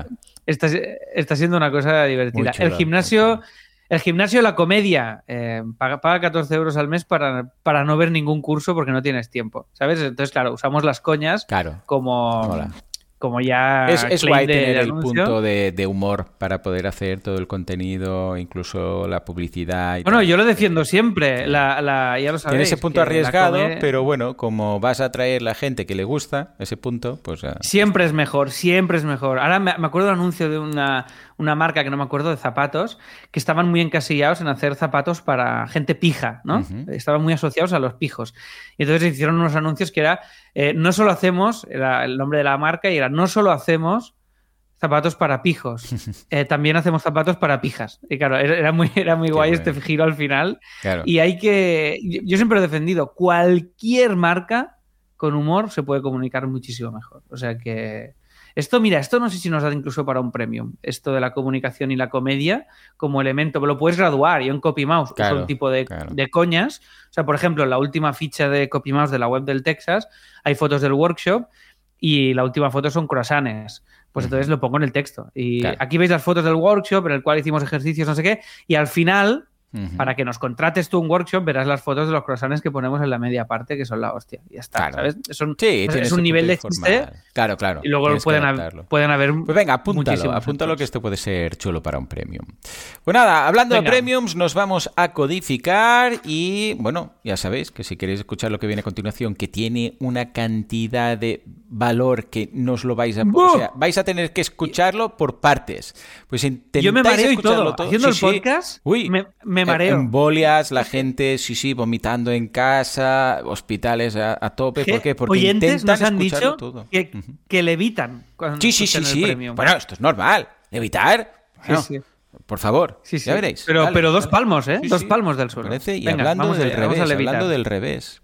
está, está siendo una cosa divertida. El gimnasio... El gimnasio de la comedia eh, paga, paga 14 euros al mes para, para no ver ningún curso porque no tienes tiempo, ¿sabes? Entonces, claro, usamos las coñas Claro. como. Como ya Es, es guay de- tener de el punto de, de humor para poder hacer todo el contenido, incluso la publicidad. Y Bueno, tal. yo lo defiendo siempre, la, la- ya lo sabéis. Tiene ese punto arriesgado, come- pero bueno, como vas a atraer la gente que le gusta ese punto, pues ah, Siempre es mejor, siempre es mejor. Ahora me, me acuerdo de un anuncio de una, una marca que no me acuerdo de zapatos, que estaban muy encasillados en hacer zapatos para gente pija, ¿no? Estaban muy asociados a los pijos. Y entonces hicieron unos anuncios que era, eh, no solo hacemos, era el nombre de la marca, y era, no solo hacemos zapatos para pijos, eh, también hacemos zapatos para pijas. Y claro, era, muy, era muy Qué guay bueno. este giro al final. claro. Y hay que. Yo yo siempre he defendido, cualquier marca con humor se puede comunicar muchísimo mejor. O sea que. Esto, mira, esto no sé si nos da incluso para un premium. Esto de la comunicación y la comedia como elemento. Lo puedes graduar. Yo en CopyMouse Claro, uso un tipo de, claro. de coñas. O sea, por ejemplo, la última ficha de CopyMouse de la web del Texas hay fotos del workshop y la última foto son croissants. Pues entonces lo pongo en el texto. Y Claro. aquí veis las fotos del workshop en el cual hicimos ejercicios, no sé qué. Y al final Para que nos contrates tú un workshop, verás las fotos de los croissants que ponemos en la media parte, que son la hostia. Y ya está, Claro. ¿sabes? Es un, Sí, es un nivel de chiste. Claro, claro. y luego pueden, haber, pueden haber Pues venga, apúntalo, apúntalo que esto puede ser chulo para un premium. Pues nada, hablando Venga. de premiums, nos vamos a codificar y bueno, ya sabéis que si queréis escuchar lo que viene a continuación, que tiene una cantidad de valor que no os lo vais a... ¡Buh! O sea, vais a tener que escucharlo por partes. Pues intentáis Yo me mareo y todo. Haciendo el podcast, Uy, me- me em- mareo. Embolias, la gente, sí, sí, vomitando en casa, hospitales a, a tope. ¿Por qué? Porque Oyentes intentan nos han escucharlo dicho todo. que, que levitan cuando Sí, sí, sí, el sí. premium. Bueno, esto es normal. Evitar. Bueno, sí. Por favor, Sí, sí. ya veréis. Pero, Dale, pero dos dale. palmos, ¿eh? Sí, dos sí. palmos del Me suelo. parece. Y Venga, hablando vamos del allá, vamos revés, levitar. hablando del revés.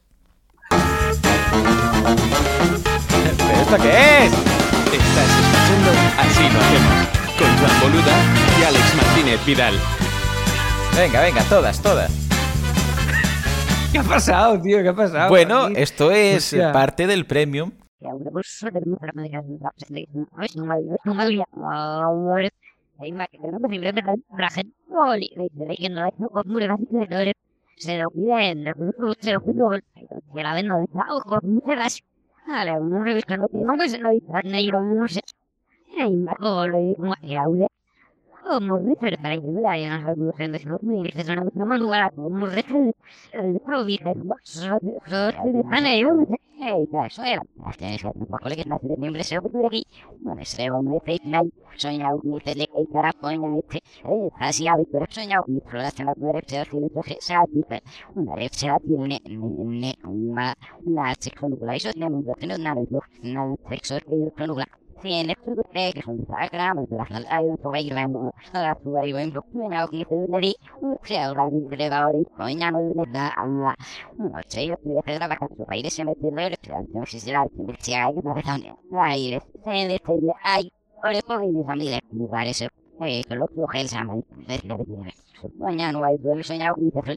¿Pero esto qué es? Estás escuchando Así lo hacemos. Con Joan Boluda y Alex Martínez Vidal. Venga, venga, todas, todas. ¿Qué ha pasado, tío? ¿Qué ha pasado? Bueno, esto es Hostia. parte del premium. Piden, se lo pido, que ojo, muchas Vale, uno revisando que no me no refer para no me poco le que nace de nombre se ocurre aquí. Bueno, ese hombre de Facebook, soñado, ni te le cae cara, coña, este, eh, así a Víctor, soñado, ni por la cena, pero se hace de traje, se hace, una vez se hace, ne, ne, una, una sexualidad, eso tenemos que tener una vez, una geen goed kijken van de uitnamen. Dat gaat uit voor een raam. Dat voor een blok. En ook niet voor de die. Zelf dat niet de wou die. Kon je nu de da. Nou, twee op de verre wakker. Zo bij de zin met de leuren. Toen ze ze uit met z'n eigen. Dat dan. Wij zijn The in de ei. Ore por mi familia. Me parece. Oye, que lo que ojalá se llama. Ves lo que tienes. Mañana no hay duelo. Soñado. Y te.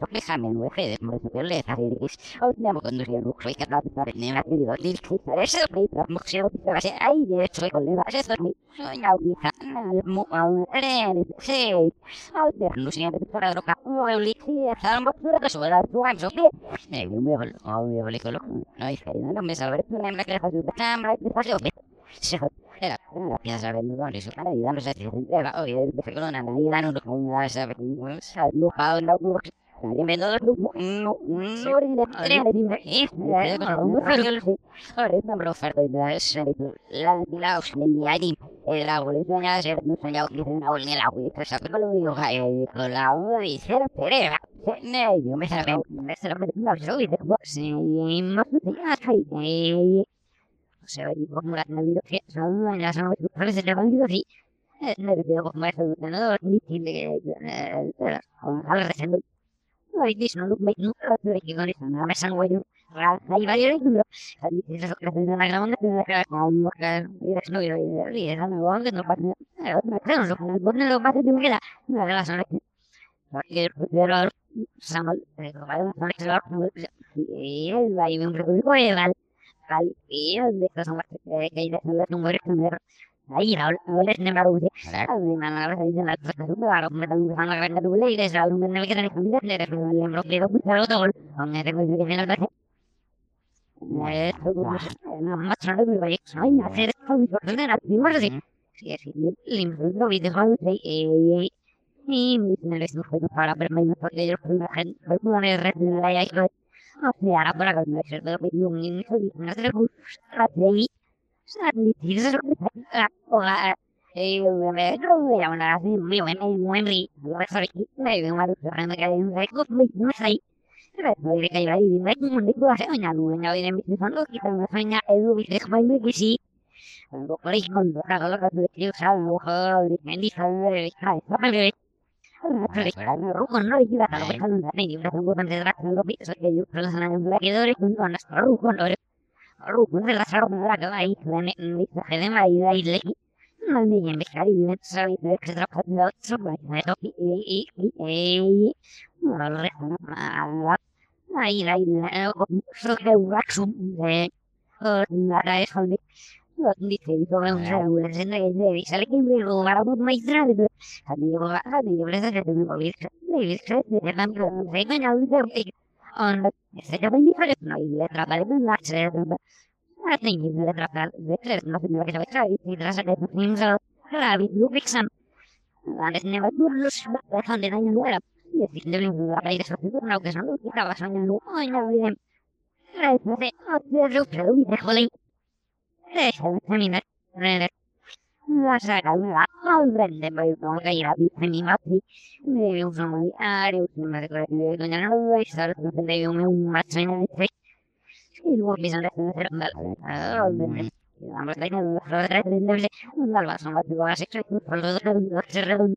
toque examen no fede mo se pele a iris o tenemos conducir no fue que la para ne la querido dir que ese play para mo se va a ser ahí de hecho con le va a ser mi soña hija mo a re sí a ver no siempre para droga o el sí a lo mejor que suena tu ancho que me me voy a ver que lo no hay que no tú me que se era una pieza vendedora eso para ayudarnos a entrega oye el pecolona ahí dan uno con una sabe no pa no Ahí, ahora es de Marusia. Además, ahora se dice la cosa que sube, ahora me y ahora me de el lembro que puso otro gol. Con ese coche que viene al base. No, más tarde me voy a la y y no fue para verme mejor que yo por la gente, por poner red de la ya o sea, ahora para que no se vea un niño y no se le gusta ahí. Rukun relasaron la ahí de Gedema y de ahí no y y y no lo resto ahí ahí so que waxum de nada. Eso ni dice dijo que un seguro se ne de sale que me lo va a más grave a mí yo a mí yo le sé que me voy a ir se de cambio de que no de on se ya ven diferente no y le trata de la se I think you let up that there's nothing like it. I see the rest of the things are rabbit you fix them. And it's never good look but that's on the line and where up. Yes, it's living with the right of people now because I'm looking at us on the I know them. Right, they are the root of the holy. They have a minute. Really. La saga la alvende mai non che era più animati ne usano di aree usano di quelle che non hanno mai stato ne un un mazzino di tre il uomo bisogna essere bello Vamos a ir a un albazo, un batido a sexo, un fallo de ser redondo.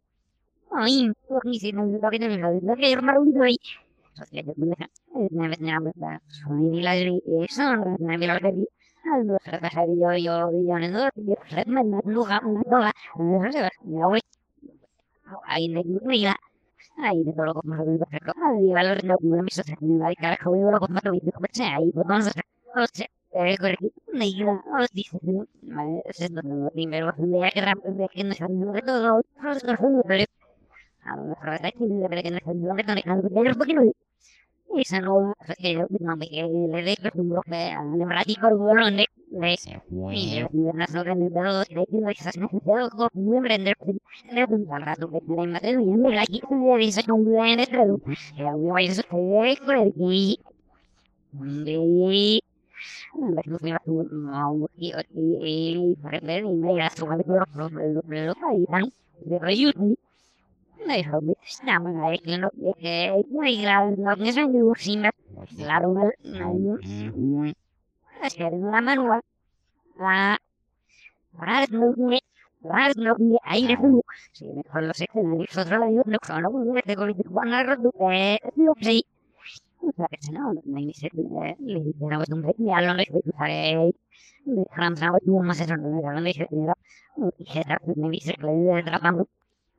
Ay, por ni si no lo que tenemos, lo que es maravillado ahí. Sociedad de pendeja. Una vez me yo yo. Ahí de todo lo que me lo perfecto. Ahí valor no me me se me va a esa no que no me le de de de y las organizaciones de necesidades como muy de un rato que tiene más de bien me se estrado ya voy a eso que el tu mau y reyut Nei hobby stammen eigenlijk nog claro no que son de cocina claro no hacer una manual la no no ahí de su si mejor los escenarios otro lado no no que no no de Francia no más eso no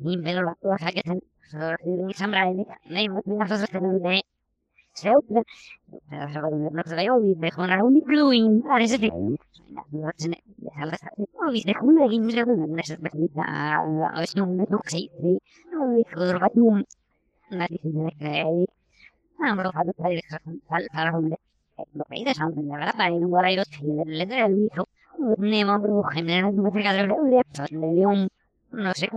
Ini belum waktu saya kan, so ini sampai ini, ini mungkin harus terus terus hetzelfde. Rayobi weg van Rayobi Bloem. Daar is het weer. Dat is een wie zegt hoe dat is een dat is niet als je nog nog ziet nou ik hoor wat doen maar die nou maar had lo que dices de verdad para un guarda y los fieles le trae nemo brujo en el que se cadre de un no sé qué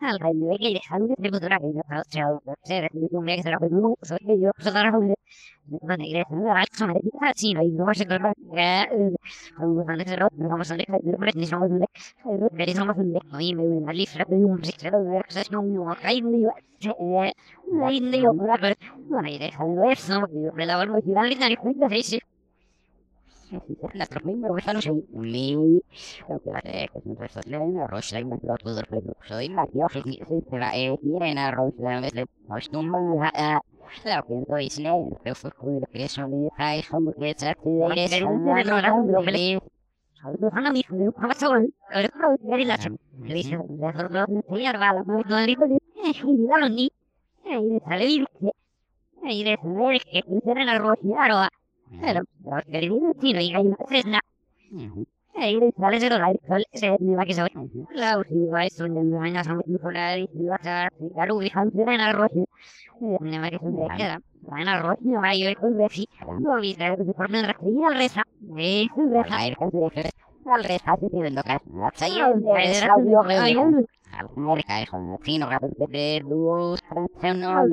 Hallo, wie geht's? Hallo. Nee, wat is er? Ja, wat? Nee, ik moet me echt aan het muur zo hier. Maar nee, ik heb een actie, een die laatste zin, ik was er al ben. Eh, want er stond, want ze hadden het niet zo. Het is allemaal zo niks. Nee, maar lief rap doen, richting werk, 6.00 uur. Nee, wat? Nee, want. Maar nee, toch zo, maar dan nog gedaan, dan ging het, hè? Las mismas personas son muy... Hey, Claro, porque el mundo tiene y hay mujeres nada. Hey, ¿cuál es el horario? ¿Cuál es el día que se ve? Claro, si va a esto, en el momento se va a mejorar y va a estar, claro, que se va a ir a Rocio. Me va a ir a Rocio, va a ir a va a ir a Rocio, va a ir a Rocio, va a ir a Rocio, va a ir a Rocio, va a ir a Rocio, va al resto, si tienes lo que has hecho, yo me he dejado un poco de... Algunos me caen como un chino, que a veces me he dejado un poco de...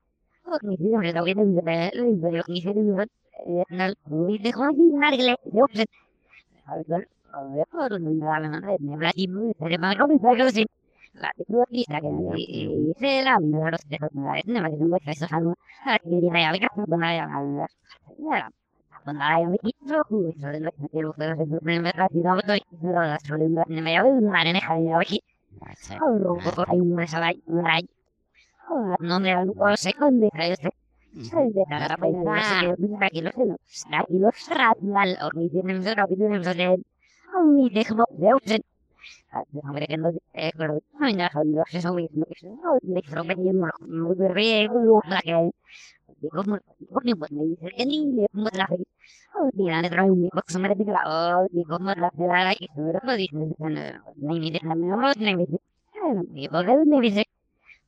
la no me algo se conde a.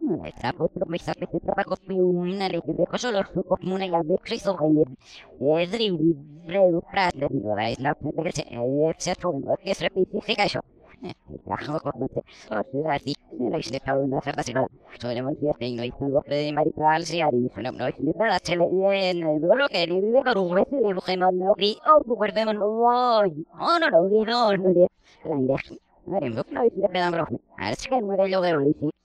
ini Trapo, promesa, que te trabajo, una ley de mi es la que para no no ni para vive con un mando, y oh, no oh, no no, no, no. Ah, no no. No. No para no veo que te balón es una de lo que solo que me un balón o no ya la No hice de familia de de cuando yo te sé la verdad no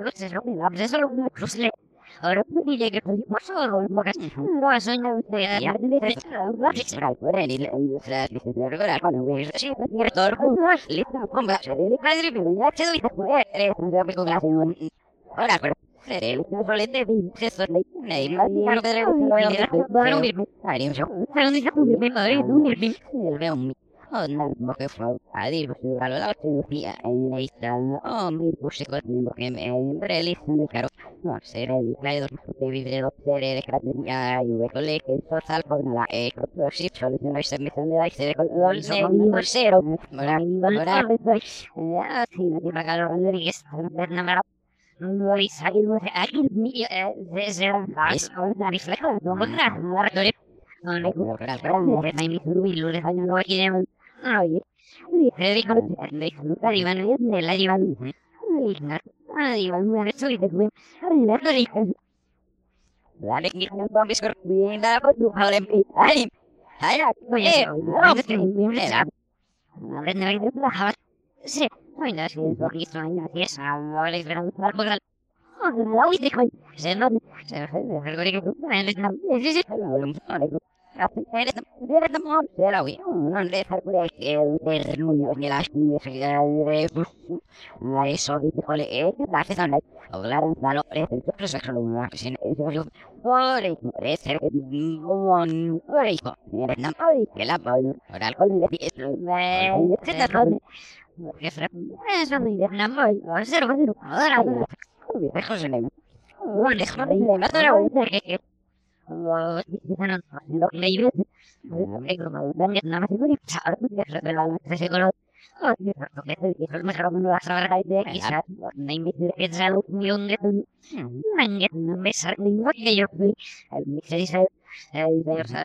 lo que se lo me hace solo una cruzle ahora pues dile que estoy más solo porque no es una idea ya de va a ser por él y le dice dice de regalar cuando ves sí pero todo le está pomba se le padre pero ya te doy pues eres un amigo gracias ahora pero Seré no solete vi se sono nei ma di ero vedere lo ero bueno mi ari yo pero ni tu mi madre tu mi mi el veo mi oh no mo che fa a dir pues a lo la cirugía en la isla oh mi pues se con mi que me breli de caro no seré el claro de vivere do seré de crat ya io ve con le che so sal con la e proprio si solo se no se me sale dai se con lo se mi cero ora ora ah sì la di magari Rodriguez per numero Noi salimos desde de Oye, dice, dijo, dijo, nunca iban a ir de la iban. Ay, iban a ver, soy de güey. Ay, la rica. Dale, que no a me la. A no e e ore co era na poi che la poi ora al col di beh che da con eso es eh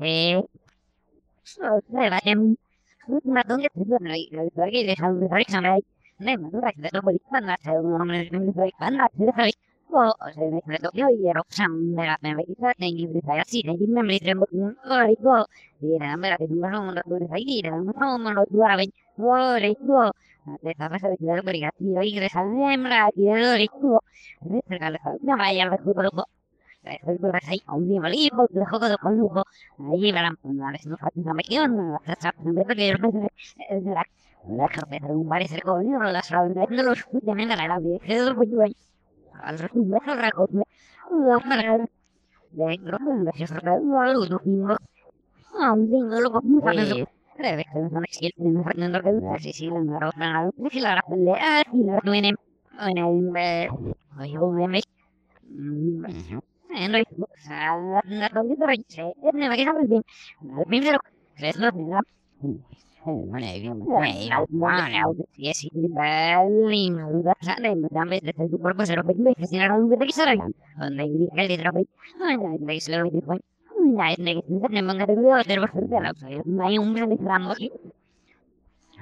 Eh. Oh, va tutto. Sai, un día malí, porque lo juego con lujo. Ahí verán, no falta una maquillón, la carpeta de un bar es el coño, la los de la de no se sabe algo do mismo un ding lo como sabe debe ser una excelente en Fernando que duda si si la no si la el yo me en lo la la donde te reche en la que sabe bien al primero es lo de la Yes, Berlin, sana sampai dari super besar apa ini? Kasih orang kita kisah lagi. Nah ini kali terapi. Nah ini selalu itu kan. Nah ini kita memang ada dua terus dalam saya. Nah yang mana di dalam lagi.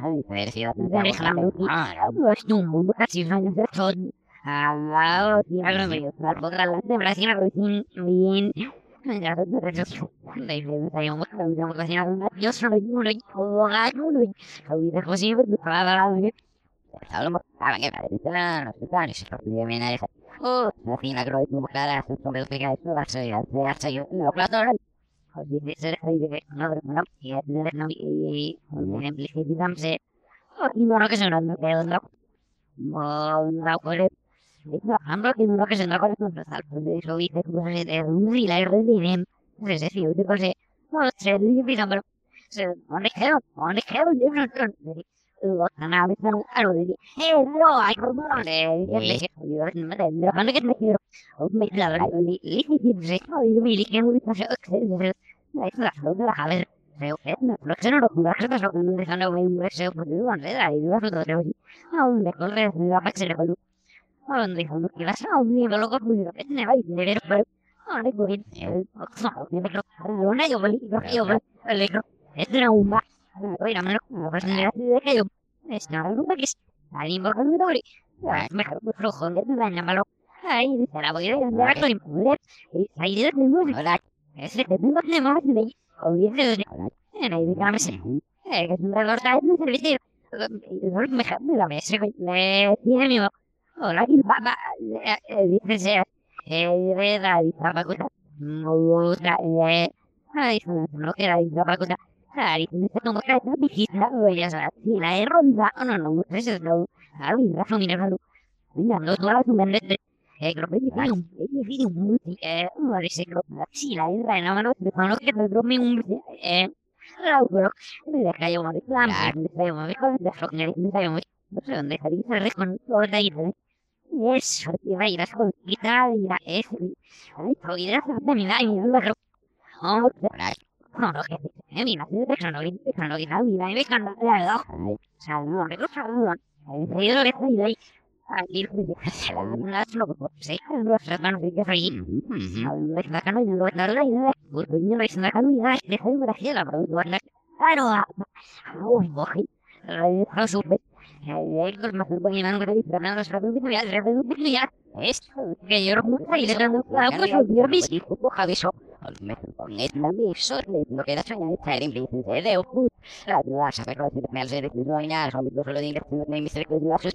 Oh, así la creo que no clara, son de pega eso va a ser, va a ser lo claro. Así de ser ahí de no, no, y es de un ejemplo se Oh, que se no no queda no. No, no puede. Dijo, ambro que no que se no con el tal, pues eso dice que de un y la de. Es decir, de cosas. No, se dice pero se queda, no le queda, no lo sana bisa alo di hello ai ko mo ne le yo no me dentro cuando que me quiero o me la verdad li li li li li li li que muy pasa que es la salud de la cabeza Creo que no, no que no lo jugas, que pasó que no dejan de un deseo por tu bandera y vas a todo hoy. A donde corres, me va a pasar el color. A donde dijo, no que vas a un nivel loco, pues no que te va a ir de pero a donde correr, el oxo, me creo, no no yo voy, yo yo voy, el creo, es de una Oye, no, no, pues no de que yo es no algo que es ahí me con dori. Mejor rojo de la llámalo. Ahí dice la voy a ir a la clima. Ahí de nuevo. Hola. Es de nuevo de más de. Oye, de ahí digamos. Eh, que es un valor de un servicio. Mejor me la mesa me tiene eh eh Ay, no. Hari, ronda, no, no, no, eso razón, mira. Mira, no, no, no, no, eh, creo que un, eh, no, la no, no, no, no, que te brome un, eh, Lauro, me deja yo, me deja, me deja yo, me deja, me deja, me deja, me no sé dónde se idea. Eso, te va a ir a con guitarra, y la es, ay, todo guitarra, de mi daño, lo otro. Oh, no. Pues. El con más buen imán que dice, no los productos ya, productos ya. Esto que yo no sé, y le dando la cosa de mis hijos, boja de eso. Net na misor, net no queda soñar de estar en bicis de Déu, put. La duda saber lo que me hace de que no hay nada, son mis dos lo de ingreso, no hay mis recursos, no sus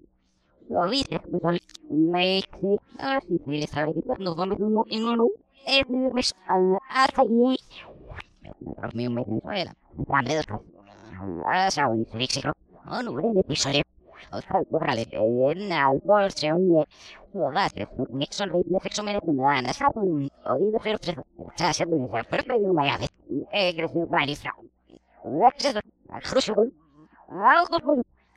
lo viste, no lugar que nej problem no y me dice que no corar no corar no que dijo no que es no no que lo yo no más a poder lo viste pues me dice así se le sabe que no vamos no en uno es me hasta ahí me me me era también es ah sabe ni se dice no no le episodio Borrale, en al bolse, un Rodate, un exolve, de sexo merece una dana, sabun, oído, pero se está haciendo un pero me dio una llave, eh, creció varios frau. Acceso, al crucio, algo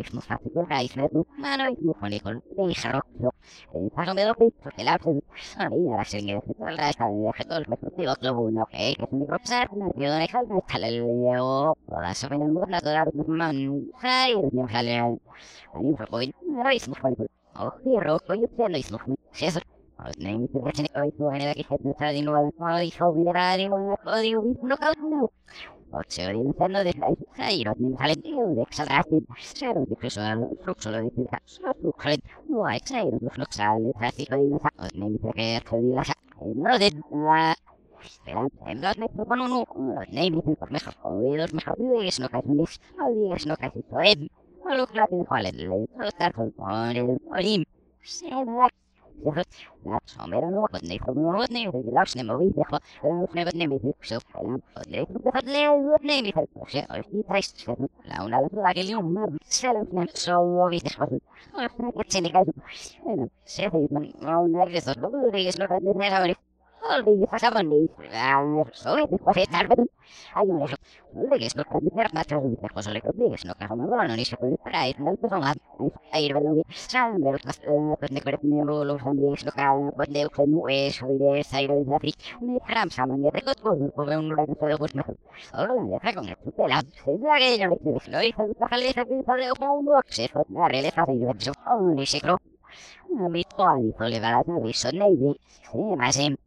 ismo facile oh de novo pode soltar de novo pode ouvir no caso Otseorinten de Jairot nim halet eudek salatin Serot ikrisol Fruksolo di tilka Fruksalit Nuaik Jairot Fruksalit Hasi kodina sa Ot nim teker kodila sa No de la Esperan, en los me proponen uno, los names por mejor, oídos mejor, digas no casi mis, o digas no casi soem, o lo que la tiene cuál es, los tarjos, o el orim, se da Somera no wat nee from no wat nee de laks nem wie de wat nee wat nem ik zo wat nee wat nee wat nee ik zeg als die prijs la una la que le un mar self nem so wie de wat wat zijn ik uit en zeg ik man nou nee dat is dat is nog net nee Olvi pasaban ni soy de cuarenta al hay un eso le es lo que de ver más de ver cosas le que es no que me van ni se puede para ir no pues más ahí ver lo saben ver pues de que me lo los hombres lo que pues de que no es de salir de así me ram saben de que todo por un lugar que se pues mejor ahora ya está con esto pela se da que yo lo hice la calidad que sale un box eso la realidad de eso ni se creo mi toali le va a dar aviso nei sí más sea ideal. Vale, pues mira, esa se Bien, es más. Dice, me dice, joder, mañana no viste, pero en el video fondo, la que te pasa me un pez, y pues dice, como avanza rechazado, dice, organizamos con eso, dice, caís. Era en mi cervey, me hizo una vez y mi micrófono, no sé qué, o probablemente el esqueleto, es el caído de gol, negro, negro, ne,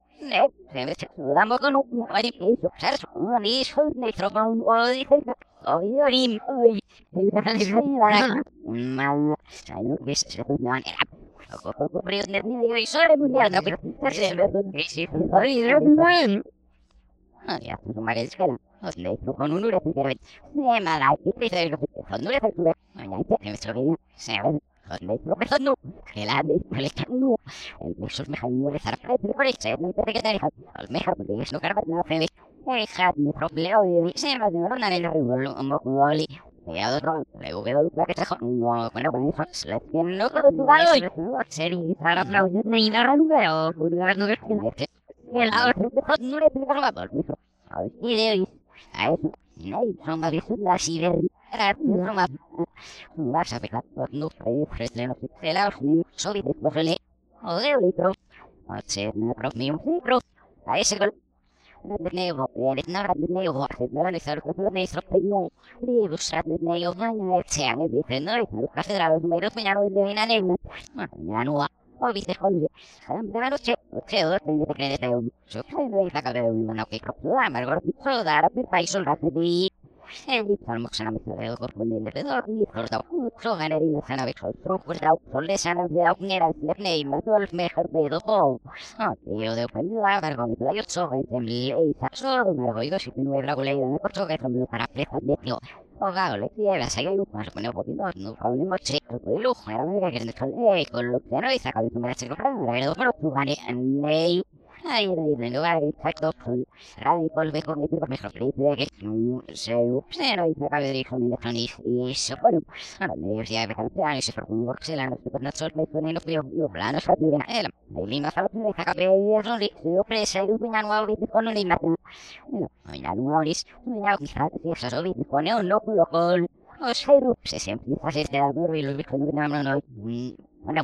Ah. Oh, no de. Eh, y la de hoy, a eso, no, son más bien las ideas, son más, vas a pegar, no, frente, no, se la os ni, soy de correle, o de un litro, o se me propio un litro, a ese gol, Nevo, det nära nevo, men det är så att det är så att no, nevo så att nevo vanya är tjänge vi för nej, det kan se där med det men jag vill inte nämna. Ja, nu och vi ska hålla. Sen det var det che, och det det det det så kan det inte kan det men okej, kropp där men går så där på país och det vi Eli salmoksena mitä ei ole niille pedoa niin sorta. Så hän eri sana vi sol tro por dau sol le sana vi dau nera le nei ma tol mejor pedo ho. Ah, tío de open la ver con la yo so en tem le sa so me lo digo si no era con la idea de corto que son para presa de tío. O gao le tiene esa que lujo, se pone un poquito, no fue un moche, de me la Que se pero y se loco, o este dijo, no, no, no, bueno,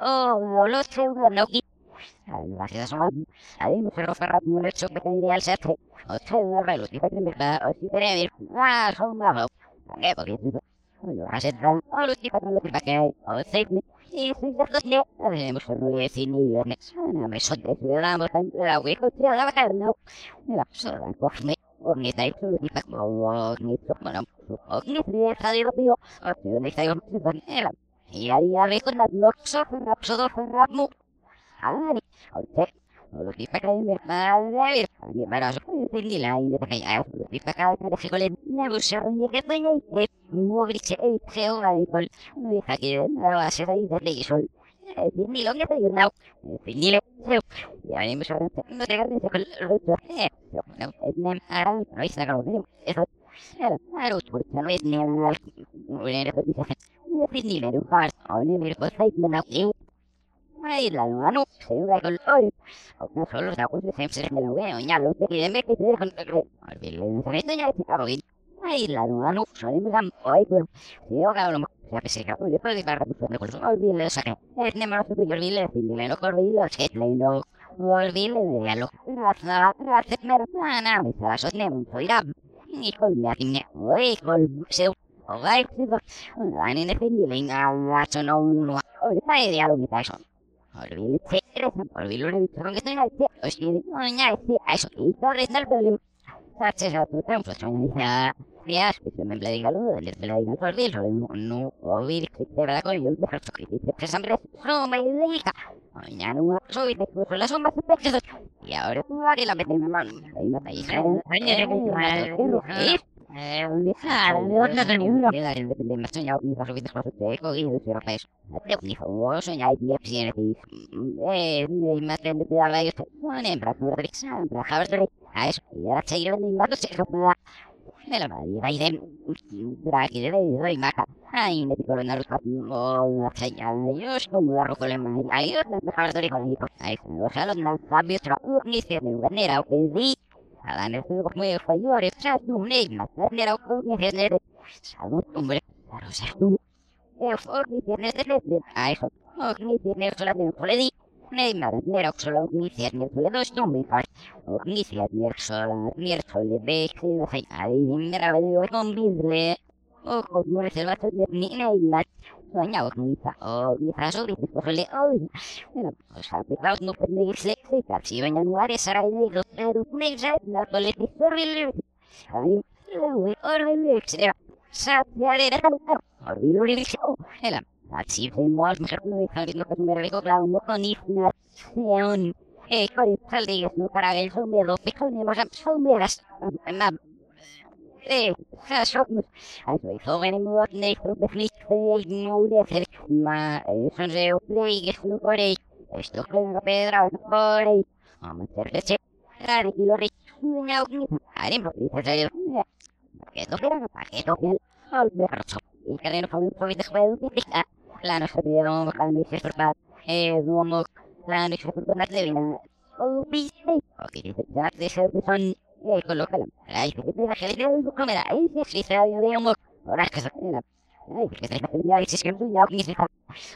Oh, lo sé, no qui. Gracias, ahí me cerró Ferrat un hecho que tendría el sete. O sea, de relo, si fue verdad, o si dir, ah, son malo. ¿Qué? Porque yo hace tal, o los tipos no lo que hay, o save me. Y si ya los ne, hacemos un ruido sin ni ver, no me son de ciudadanos, la hueco, se la va a no. Mira, solo cosme. O ni está hecho, ni para como, ni bueno, o ni se ha salido pío, o si no está yo, era. Iaria rekona nokso rapsodo ramu. Ani, ote. Olo tipa kai me madre, ani para so quindi la in de kai ai olo tipa kai ka de kole ne bu se ni ke pe ni ke mo bri se e se o ai kol. No deja que na va se dai de le sol. Ni lo que te yo now. Ni le se. Ya ni me sabe. No te garde se kol roto. Eh, no, nem ara no is na kalo. Eso. Ai la no no, no no la no no, soy me dan oi, pero si yo cago se apese que le puede dar de con ol bien le saqué. Es ne más que yo le fin de lo corrí lo que le no. Olvile de lo. Raza, raza, me hermana, me sa so ne un soirá. Ni col me atine. Oi, col seu Alright, line in the feeling, I to know no. Oh, I the other person. Olvile tere, olvile le vitron que estoy ahí, o si no ya sí, eso y todo es del problema. Sache a tu tiempo, soña. Ya, se me diga lo del olvile que te yo, pero que presambre, no me de de Y ahora la mano. Dice, Eh, ah, de. Eh, de en brazo, me regresa, en brazo, me regresa. A eso, y ahora se invados, se lo pueda... Me lo va a ir, ahí de... Draki de doy maca. Ay, me pico en rusa, o la señal, yo es como la roca lema. Ay, yo me dejar de con el hijo. Ay, se me baja los nazabios, ni se me ganera, o que di. Alan es un muy fallor, es un enigma, era un género. Salud, hombre, pero es un. Es un género de iPhone. O ni tiene solamente un di. Neymar, nera solo ni tiene le dos números. O ni tiene solo ni solo de que no hay ahí mira veo con vidle. O como el vato de ni Neymar. Con mi o mi caso de posible hoy. Era, o sea, pero no puede irse, si van a lugar es ahora de los dedos, me ya la política horrible. Ay, lo horrible, etcétera. Sapiare, horrible, era. Así fuimos, mejor no dejar lo que me recordaba un poco ni nación. Eh, con el salde, no para el sombrero, pero no más sombreras. Eh, somos. Also, ich habe einen Mord nicht, und ich nicht nur der Firma, son se obligue, no por ahí. Esto es una pedra, no por ahí. Vamos a hacer leche. Rare, y lo rico, una unita. Haremos, dice serio. Paqueto, paqueto, bien. Al berroso. Y que no fue un poquito de juego, pica. La no, cuando dice por paz. Eh, no, la no se por paz, de vida. Oh, viste. Ok, dice, ya te que son e colócala. Que te bajé de poco, mira, ahí sí, se de un Ahora que se Ay, que te bajé de si es que soñado que se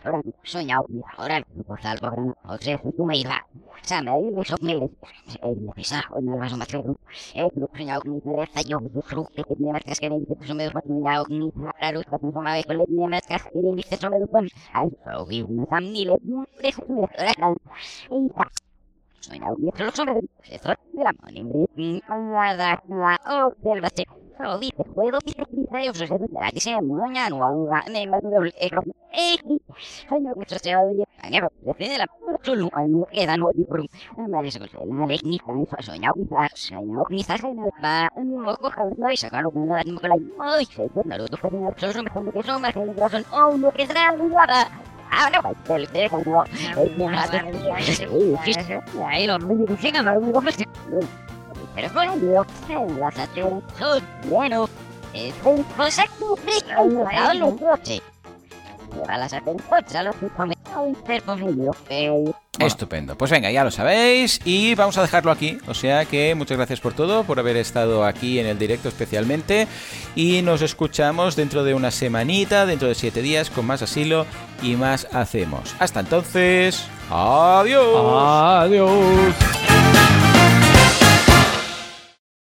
Ahora, soñado, mira, ahora, por algo, ahora, o sea, tú me ibas. O sea, me iba, eso me iba. Eh, me pesa, o no vas a matar. Eh, no soñado que me interesa, yo, me sufro, que te marcas que me dice, eso me soñado que me claro, que me soñaba que me marcas que me dice, eso me lo pon. Ay, so, vi una familia, eso me ahora, y los hombres del de la mano. Observaste. Solo dice, puedo dice, dice, os de la que se muña, no haga, me mando el ecro. Eh, soñado que se oye, añero, de la solo no queda no di por me dice que lo que mejor que son bueno, es un proyecto a las Estupendo. Pues venga, ya lo sabéis y vamos a dejarlo aquí. O sea que muchas gracias por todo, por haber estado aquí en el directo especialmente. Y nos escuchamos dentro de una semanita, dentro de siete días, con más asilo y más hacemos. Hasta entonces, adiós. Adiós.